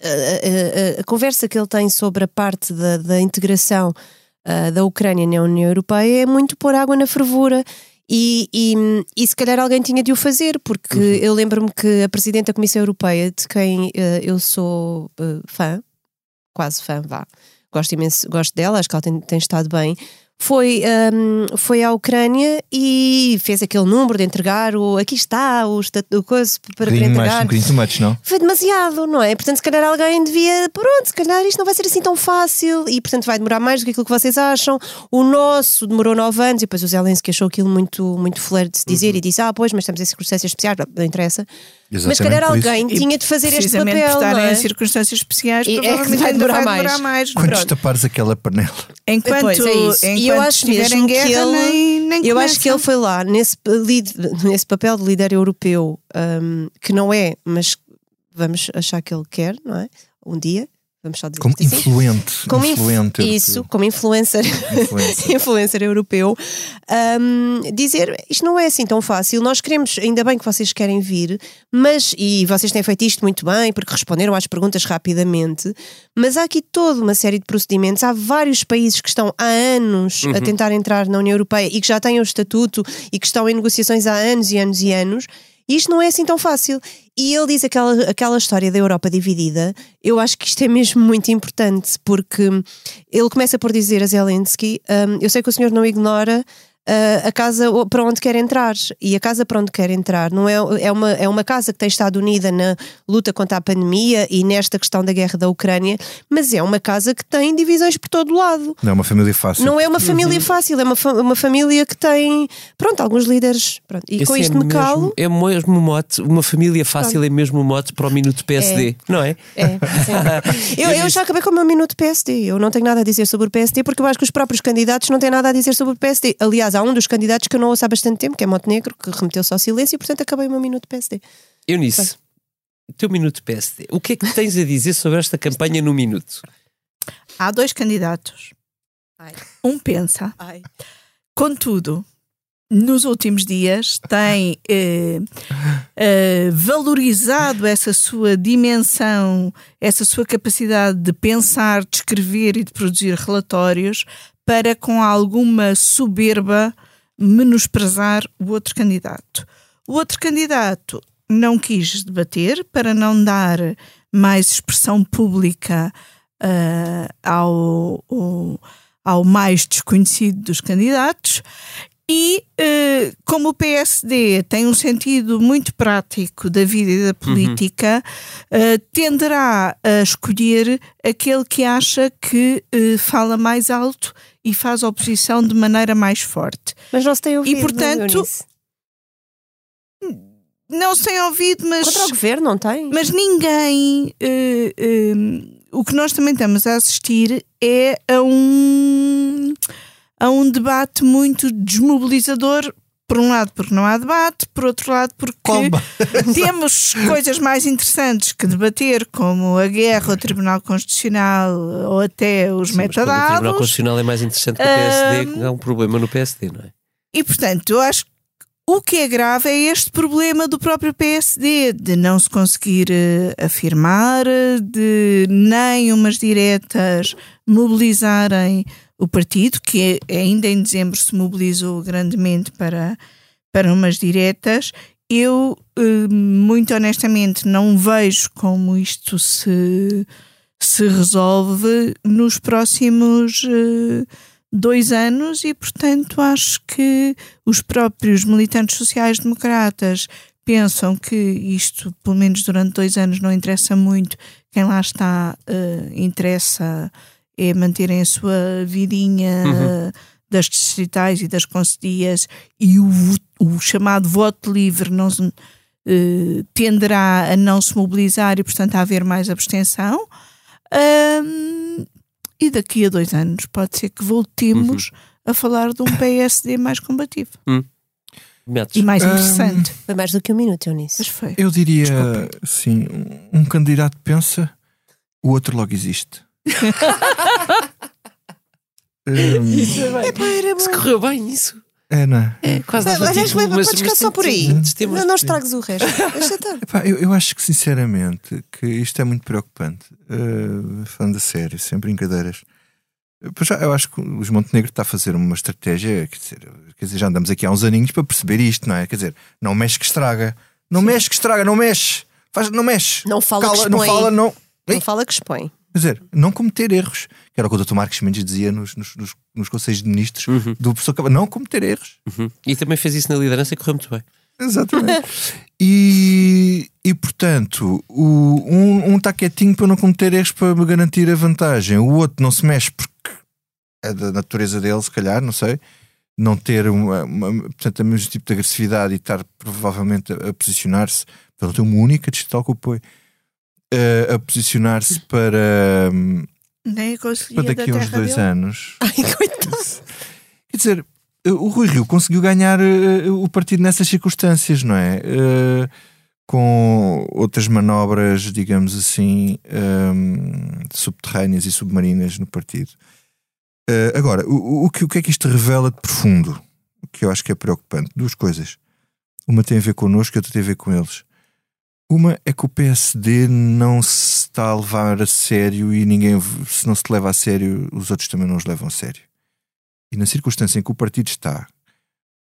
a, a, a, conversa que ele tem sobre a parte da, da integração uh, da Ucrânia na União Europeia é muito pôr água na fervura. E, e, e, se calhar alguém tinha de o fazer, porque uhum. eu lembro-me que a Presidente da Comissão Europeia, de quem uh, eu sou uh, fã, quase fã, vá, gosto imenso, gosto dela, acho que ela tem, tem estado bem, foi, um, foi à Ucrânia e fez aquele número de entregar o aqui está o, o coisa para, um entregar. Mais, um much, não? Foi demasiado, não é? Portanto, se calhar alguém devia, pronto, se calhar isto não vai ser assim tão fácil e portanto vai demorar mais do que aquilo que vocês acham. O nosso demorou nove anos e depois o Zelensky achou aquilo muito, muito flair de se dizer uhum. e disse: Ah, pois, mas estamos em circunstâncias especiais, não interessa. Exatamente mas se calhar alguém isso. tinha de fazer este papel. Por é? em circunstâncias especiais, e é que vai demorar, vai demorar mais. mais. Quando destapares aquela panela. Enquanto, pois, é enquanto e eu acho mesmo que ele, nem, nem eu acho que ele foi lá nesse, nesse papel de líder europeu, um, que não é, mas vamos achar que ele quer, não é? Um dia, vamos só dizer como assim. influente, como influente inf isso, como influencer, influencer, influencer europeu, um, dizer isto não é assim tão fácil. Nós queremos, ainda bem que vocês querem vir, mas e vocês têm feito isto muito bem porque responderam às perguntas rapidamente. Mas há aqui toda uma série de procedimentos. Há vários países que estão há anos uhum. a tentar entrar na União Europeia e que já têm o estatuto e que estão em negociações há anos e anos e anos. E isto não é assim tão fácil. E ele diz aquela, aquela história da Europa dividida. Eu acho que isto é mesmo muito importante, porque ele começa por dizer a Zelensky: um, Eu sei que o senhor não ignora uh, a casa para onde quer entrar. E a casa para onde quer entrar não é, é, uma, é uma casa que tem estado unida na luta contra a pandemia e nesta questão da guerra da Ucrânia, mas é uma casa que tem divisões por todo lado. Não é uma família fácil. Não é uma família uhum. fácil, é uma, fa uma família que tem, pronto, alguns líderes. Pronto. E Esse com isto é me calo. É mesmo mote, uma família fácil pronto. é mesmo mote para o minuto PSD, é. não é? É, eu, eu já acabei com o meu minuto PSD. Eu não tenho nada a dizer sobre o PSD porque eu acho que os próprios candidatos não têm nada a dizer sobre o PSD. Aliás, há um dos candidatos que eu não ouço há bastante tempo, que é Montenegro, que remeteu-se ao silêncio e, portanto, acabei o meu minuto PSD. Eunice, o teu minuto PSD, o que é que tens a dizer sobre esta campanha no minuto? Há dois candidatos. Ai. Um pensa. Ai. Contudo, nos últimos dias tem eh, eh, valorizado essa sua dimensão, essa sua capacidade de pensar, de escrever e de produzir relatórios para, com alguma soberba, menosprezar o outro candidato. O outro candidato não quis debater para não dar mais expressão pública uh, ao, ao, ao, mais desconhecido dos candidatos. E uh, como o PSD tem um sentido muito prático da vida e da política, uhum. uh, tenderá a escolher aquele que acha que fala mais alto e faz oposição de maneira mais forte. Mas não se tem ouvido. E portanto. Não se tem ouvido, mas. Contra o governo, não tem? Mas ninguém. Uh, uh, o que nós também estamos a assistir é a um. a um debate muito desmobilizador por um lado porque não há debate, por outro lado porque Comba. temos coisas mais interessantes que debater, como a guerra, o Tribunal Constitucional ou até os Sim, metadados. o Tribunal Constitucional é mais interessante que o PSD, um, há um problema no PSD, não é? E portanto, eu acho que o que é grave é este problema do próprio PSD, de não se conseguir uh, afirmar, de nem umas diretas mobilizarem o partido, que ainda em dezembro se mobilizou grandemente para, para umas diretas, eu, eh, muito honestamente, não vejo como isto se, se resolve nos próximos eh, dois anos e, portanto, acho que os próprios militantes sociais-democratas pensam que isto, pelo menos durante dois anos, não interessa muito. Quem lá está uh, interessa é manterem a sua vidinha uhum. das distritais e das concedias e o, o chamado voto livre não se, uh, tenderá a não se mobilizar e, portanto, a haver mais abstenção. Um, e daqui a dois anos pode ser que voltemos uhum. a falar de um PSD mais combativo. Uhum. E mais interessante. Foi mais do que um minuto, Eunice. Mas foi. Eu diria, Desculpa. sim, um candidato pensa, o outro logo existe um, isso é bem. É, Se correu bem isso. É, não é? É, quase Mas, dava título, podes ficar só por aí. Não, não estragues o resto. Deixa estar. Epá, eu, eu acho que sinceramente que isto é muito preocupante. Uh, falando a sério, sem brincadeiras. Pois já, eu acho que os Montenegro está a fazer uma estratégia, quer dizer, quer dizer, já andamos aqui há uns aninhos para perceber isto, não é? Quer dizer, não mexe que estraga. Não mexe que estraga, não mexe. Faz, não mexe. Não fala Cala, que não expõe. fala, não. Não fala que expõe. Quer dizer, não cometer erros. Que era o que o Dr. Marcos Mendes dizia nos, nos, nos, nos conselhos de ministros Uhum. do professor Cavaco. Não cometer erros. Uhum. E também fez isso na liderança e correu muito bem. Exatamente. e, e portanto, o, um está quietinho para não cometer erros para me garantir a vantagem. O outro não se mexe porque é da natureza dele, se calhar, não sei. Não ter uma, uma- portanto, o mesmo tipo de agressividade e estar provavelmente a, a posicionar-se, para não ter uma única digital que o apoie, eh, a posicionar-se para, hum, para daqui a uns dois dele. anos. Ai, coitado. Quer dizer, o Rui Rio conseguiu ganhar eh, o partido nessas circunstâncias, não é? Eh, com outras manobras, digamos assim, ehm, subterrâneas e submarinas no partido. Eh, agora, o, o que, o que é que isto revela de profundo? Que eu acho que é preocupante? Duas coisas. Uma tem a ver connosco e outra tem a ver com eles. Uma é que o PSD não se está a levar a sério e ninguém, se não se leva a sério, os outros também não os levam a sério. E na circunstância em que o partido está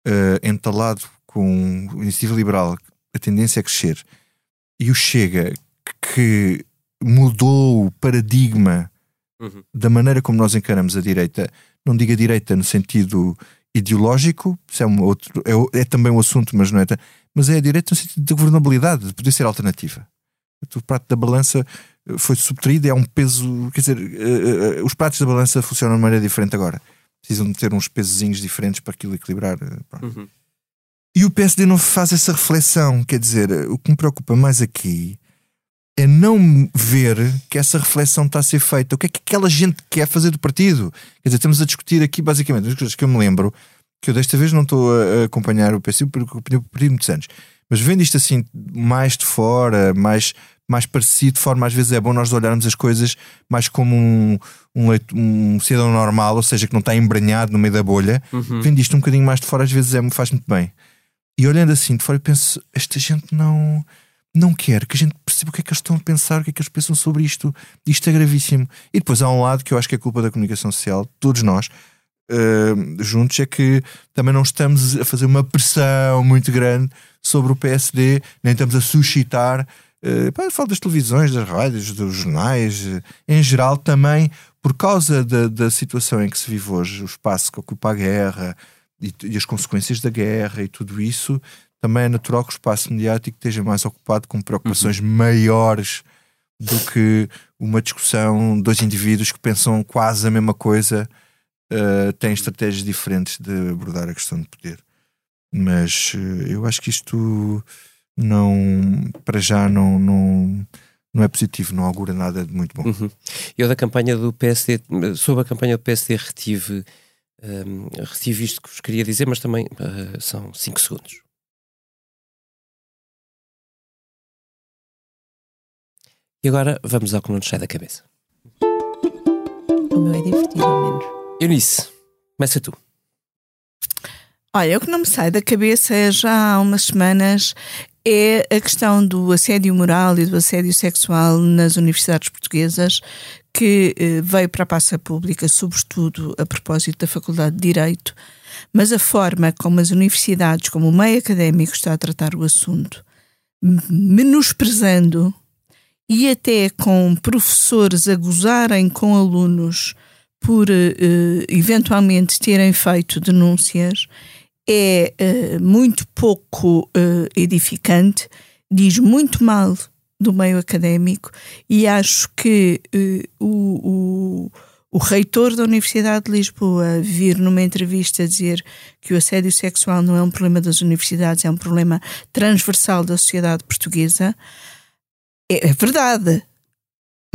eh, entalado com a iniciativa liberal, a tendência a crescer, e o Chega, que mudou o paradigma Uhum. da maneira como nós encaramos a direita, não digo a direita no sentido ideológico, é, um outro, é, é também um assunto, mas não é. Mas é a direita no sentido de governabilidade, de poder ser alternativa. O prato da balança eh, foi subtraído, é um peso. Quer dizer, eh, eh, os pratos da balança funcionam de maneira diferente agora. Precisam de ter uns pesozinhos diferentes para aquilo equilibrar. Uhum. E o PSD não faz essa reflexão. Quer dizer, o que me preocupa mais aqui é não ver que essa reflexão está a ser feita. O que é que aquela gente quer fazer do partido? Quer dizer, estamos a discutir aqui basicamente as coisas que eu me lembro, que eu desta vez não estou a acompanhar o PSD porque o partido muitos anos. Mas vendo isto assim mais de fora, mais, mais parecido, de forma às vezes é bom nós olharmos as coisas mais como um, um, um cidadão normal, ou seja, que não está embranhado no meio da bolha. Uhum. Vendo isto um bocadinho mais de fora, às vezes é, faz muito bem. E olhando assim de fora, eu penso: esta gente não, não quer que a gente perceba o que é que eles estão a pensar, o que é que eles pensam sobre isto. Isto é gravíssimo. E depois há um lado que eu acho que é culpa da comunicação social, todos nós, eh, juntos, é que também não estamos a fazer uma pressão muito grande sobre o PSD, nem estamos a suscitar. Uh, pá, eu falo das televisões, das rádios, dos jornais, eh, em geral também por causa da, da situação em que se vive hoje, o espaço que ocupa a guerra e, e as consequências da guerra e tudo isso, também é natural que o espaço mediático esteja mais ocupado com preocupações maiores do que uma discussão de dois indivíduos que pensam quase a mesma coisa, uh, têm estratégias diferentes de abordar a questão de poder. Mas uh, eu acho que isto não, para já, não, não, não é positivo, não augura nada de muito bom. Uhum. Eu da campanha do PSD, sobre a campanha do PSD retive, hum, retive isto que vos queria dizer, mas também ah, são 5 segundos. E agora vamos ao que não nos sai da cabeça. O meu é divertido, ao menos. Eunice, começa tu. Olha, o que não me sai da cabeça já há umas semanas é a questão do assédio moral e do assédio sexual nas universidades portuguesas, que eh, veio para a passa pública, sobretudo a propósito da Faculdade de Direito, mas a forma como as universidades, como o meio académico está a tratar o assunto, menosprezando e até com professores a gozarem com alunos por eh, eh, eventualmente terem feito denúncias, é eh, muito pouco edificante, diz muito mal do meio académico e acho que o, o, o reitor da Universidade de Lisboa vir numa entrevista dizer que o assédio sexual não é um problema das universidades, é um problema transversal da sociedade portuguesa, é, é verdade,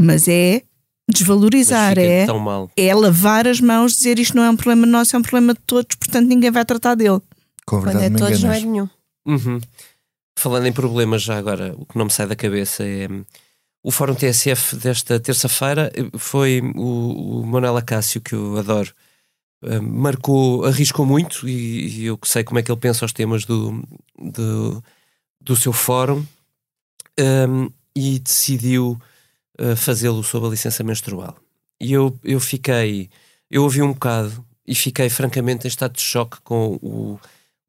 mas é desvalorizar, é tão mal. é lavar as mãos, dizer isto não é um problema nosso, é um problema de todos, portanto ninguém vai tratar dele. Com a Quando verdade, é todos, não é nenhum. Uhum. Falando em problemas, já agora, o que não me sai da cabeça é. hum, O Fórum TSF desta terça-feira eh, foi o, o Manuel Acácio, que eu adoro, uh, marcou, arriscou muito e, e, eu sei como é que ele pensa os temas do, do, do seu fórum um, e decidiu uh, fazê-lo sob a licença menstrual. E eu, eu fiquei, eu ouvi um bocado e fiquei francamente em estado de choque com o,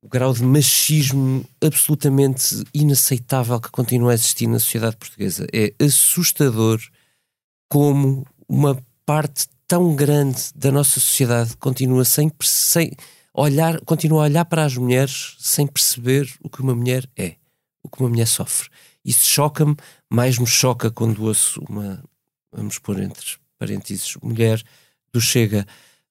o grau de machismo absolutamente inaceitável que continua a existir na sociedade portuguesa. É assustador como uma parte tão grande da nossa sociedade continua sem, sem olhar, continua a olhar para as mulheres sem perceber o que uma mulher é, o que uma mulher sofre. Isso choca-me, mais me choca quando ouço uma, vamos pôr entre parênteses, mulher do Chega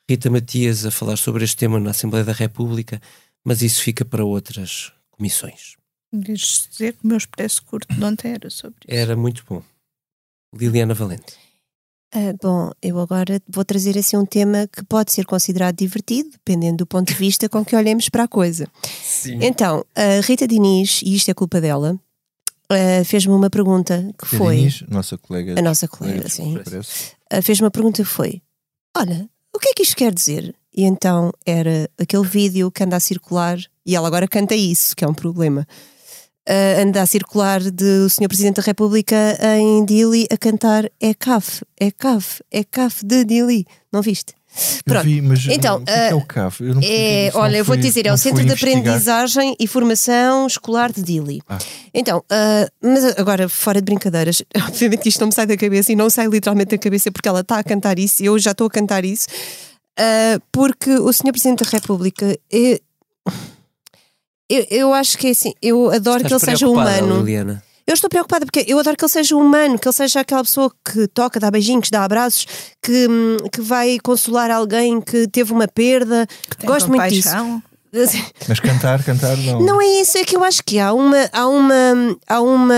Rita Matias a falar sobre este tema na Assembleia da República, mas isso fica para outras comissões. Queres dizer que o meu expresso curto não era sobre isso? Era muito bom. Liliana Valente. Uh, bom, eu agora vou trazer assim um tema que pode ser considerado divertido, dependendo do ponto de vista com que olhemos para a coisa. Sim. Então, a Rita Diniz, e isto é culpa dela, uh, fez-me uma pergunta que foi. Diniz, nossa colega. A nossa colega, sim. Uh, fez-me uma pergunta que foi: Olha, o que é que isto quer dizer? E então era aquele vídeo que anda a circular e ela agora canta isso, que é um problema. Uh, anda a circular de o Sr. Presidente da República em Dili a cantar É CAF, é CAF, é CAF de Dili. Não viste? Pronto. Vi, mas então, o é, é o CAF? Eu não, é, olha, eu vou te dizer, é o Centro de Aprendizagem e Formação Escolar de Dili. Ah. Então, uh, mas agora, fora de brincadeiras, obviamente que isto não me sai da cabeça e não sai literalmente da cabeça porque ela está a cantar isso e eu já estou a cantar isso, uh, porque o Sr. Presidente da República. É, eu, eu acho que é assim, eu adoro Estás que ele seja humano. Liliana? Eu estou preocupada porque eu adoro que ele seja humano, que ele seja aquela pessoa que toca, dá beijinhos, dá abraços, que, hum, que vai consolar alguém que teve uma perda. Gosto muito disso. Mas cantar, cantar não. Não é isso, é que eu acho que há uma, há uma, há uma,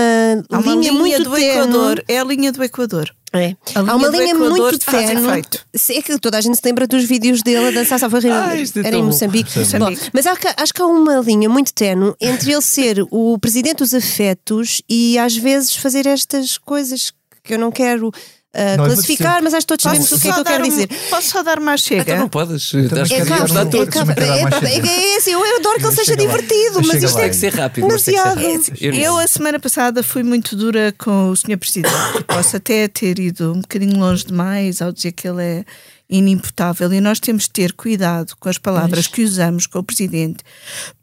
há uma linha, linha, muito do Equador. É a linha do Equador. É. Há uma linha muito tenue. É que toda a gente se lembra dos vídeos dele a dançar salva ah, é Era em Moçambique. Bom, mas há, acho que há uma linha muito tenue entre ele ser o presidente dos afetos e às vezes fazer estas coisas que eu não quero uh, classificar, mas acho que todos sabemos o que é que eu quero um, dizer. Posso só dar mais chega? Então não podes. Então, é, é, é, assim, eu adoro que ele seja divertido, mas isto tem que ser rápido. Demasiado. Eu, a semana passada, fui muito dura com o Sr. Presidente. Posso até ter ido um bocadinho longe demais ao dizer que ele é inimputável e nós temos de ter cuidado com as palavras que usamos com o Presidente,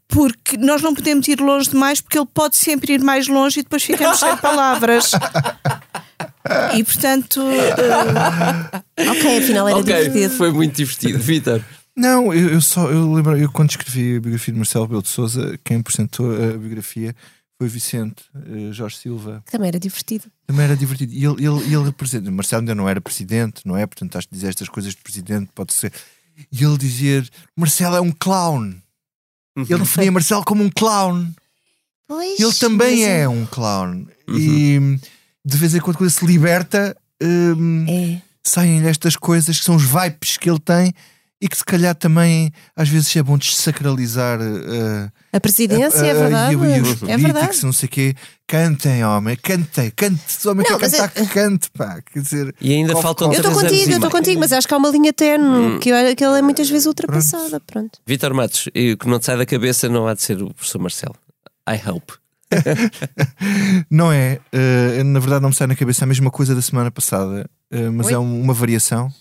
porque nós não podemos ir longe demais, porque ele pode sempre ir mais longe e depois ficamos sem palavras. E portanto. Uh... ok, afinal era okay, divertido. Foi muito divertido, Vitor. Não, eu, eu, só eu lembro, eu quando escrevi a biografia de Marcelo Belo de Souza, quem apresentou a biografia foi Vicente uh, Jorge Silva. Também era divertido. Também era divertido. E ele, ele, ele representa. Marcelo ainda não era presidente, não é? Portanto, acho que dizer estas coisas de presidente pode ser. E ele dizer: Marcelo é um clown. Uhum. Ele definia Marcelo como um clown. Pois, ele também é um clown. Uhum. E de vez em quando, quando se liberta, um, é. saem estas coisas que são os vipes que ele tem e que se calhar também às vezes é bom desacralizar uh, a presidência, a, é a, é verdade. E, os é verdade. não sei o quê. Cantem, homem, cantem, cante. Se homem não, quer cantar, é... cante, pá. Quer dizer, e ainda faltam Eu estou contigo, eu estou contigo, mas acho que há uma linha tenue hum. que, que ela é muitas vezes ultrapassada. Pronto. Pronto. Vitor Matos, o que não te sai da cabeça não há de ser o professor Marcelo. I hope. não é, uh, na verdade não me sai na cabeça a mesma coisa da semana passada, uh, mas Oi? é um, uma variação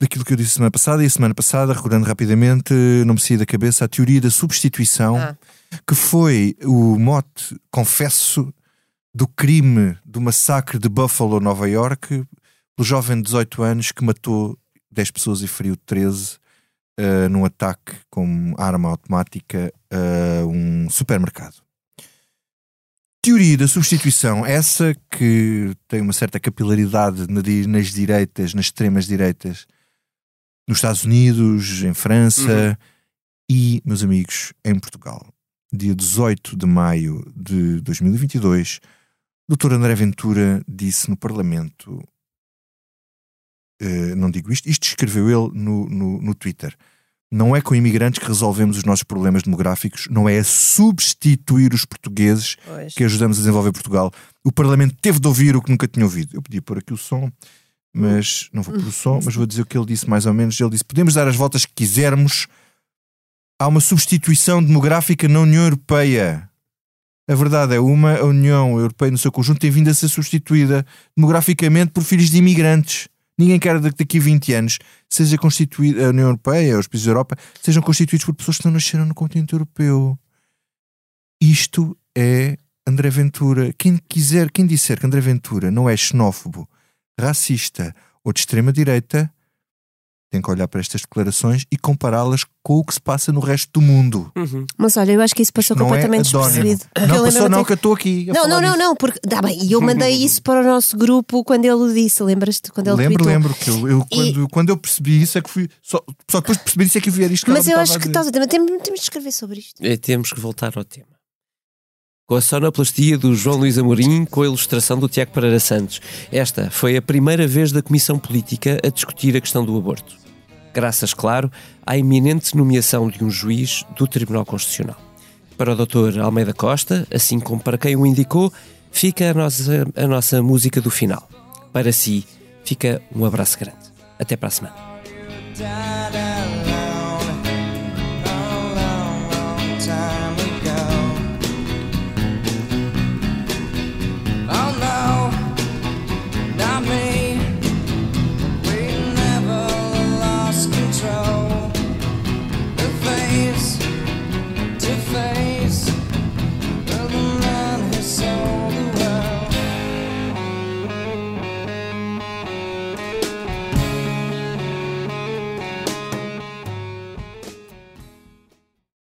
daquilo que eu disse semana passada. E a semana passada, recordando rapidamente, não me saía da cabeça a teoria da substituição, ah. que foi o mote, confesso, do crime do massacre de Buffalo, Nova York, pelo jovem de 18 anos que matou 10 pessoas e feriu 13 uh, eh, num ataque com arma automática a um supermercado. Teoria da substituição, essa que tem uma certa capilaridade nas direitas, nas extremas direitas, nos Estados Unidos, em França uhum. e, meus amigos, em Portugal. Dia 18 de maio de 2022, o Dr. André Ventura disse no Parlamento, uh, não digo isto, isto escreveu ele no, no, no Twitter. Não é com imigrantes que resolvemos os nossos problemas demográficos, não é a substituir os portugueses pois. que ajudamos a desenvolver Portugal. O Parlamento teve de ouvir o que nunca tinha ouvido. Eu podia pôr aqui o som mas não vou pôr o som, mas vou dizer o que ele disse mais ou menos. Ele disse: podemos dar as voltas que quisermos. Há uma substituição demográfica na União Europeia. A verdade é uma, a União Europeia no seu conjunto tem vindo a ser substituída demograficamente por filhos de imigrantes. Ninguém quer que daqui a 20 anos seja constituída a União Europeia, os países da Europa, sejam constituídos por pessoas que não nasceram no continente europeu. Isto é André Ventura. Quem quiser, quem disser que André Ventura não é xenófobo, racista ou de extrema direita, tem que olhar para estas declarações e compará-las com o que se passa no resto do mundo. Uhum. Mas olha, eu acho que isso passou Isto completamente não é despercebido. Não, passou não, que eu estou aqui. Não, não, não, não, porque tá bem, e eu mandei isso para o nosso grupo quando ele o disse, lembras-te quando ele Lembro, tweetou? lembro que eu, eu E... quando, quando eu percebi isso é que fui só, só depois de perceber isso é que eu vi isto. Mas eu acho que estás a dizer, temos, temos de escrever sobre isto. É, temos que voltar ao tema. Com a sonoplastia do João Luís Amorim, com a ilustração do Tiago Pereira Santos. Esta foi a primeira vez da Comissão Política a discutir a questão do aborto. Graças, claro, à iminente nomeação de um juiz do Tribunal Constitucional. Para o Dr. Almeida Costa, assim como para quem o indicou, fica a nossa, a nossa música do final. Para si, fica um abraço grande. Até para a semana.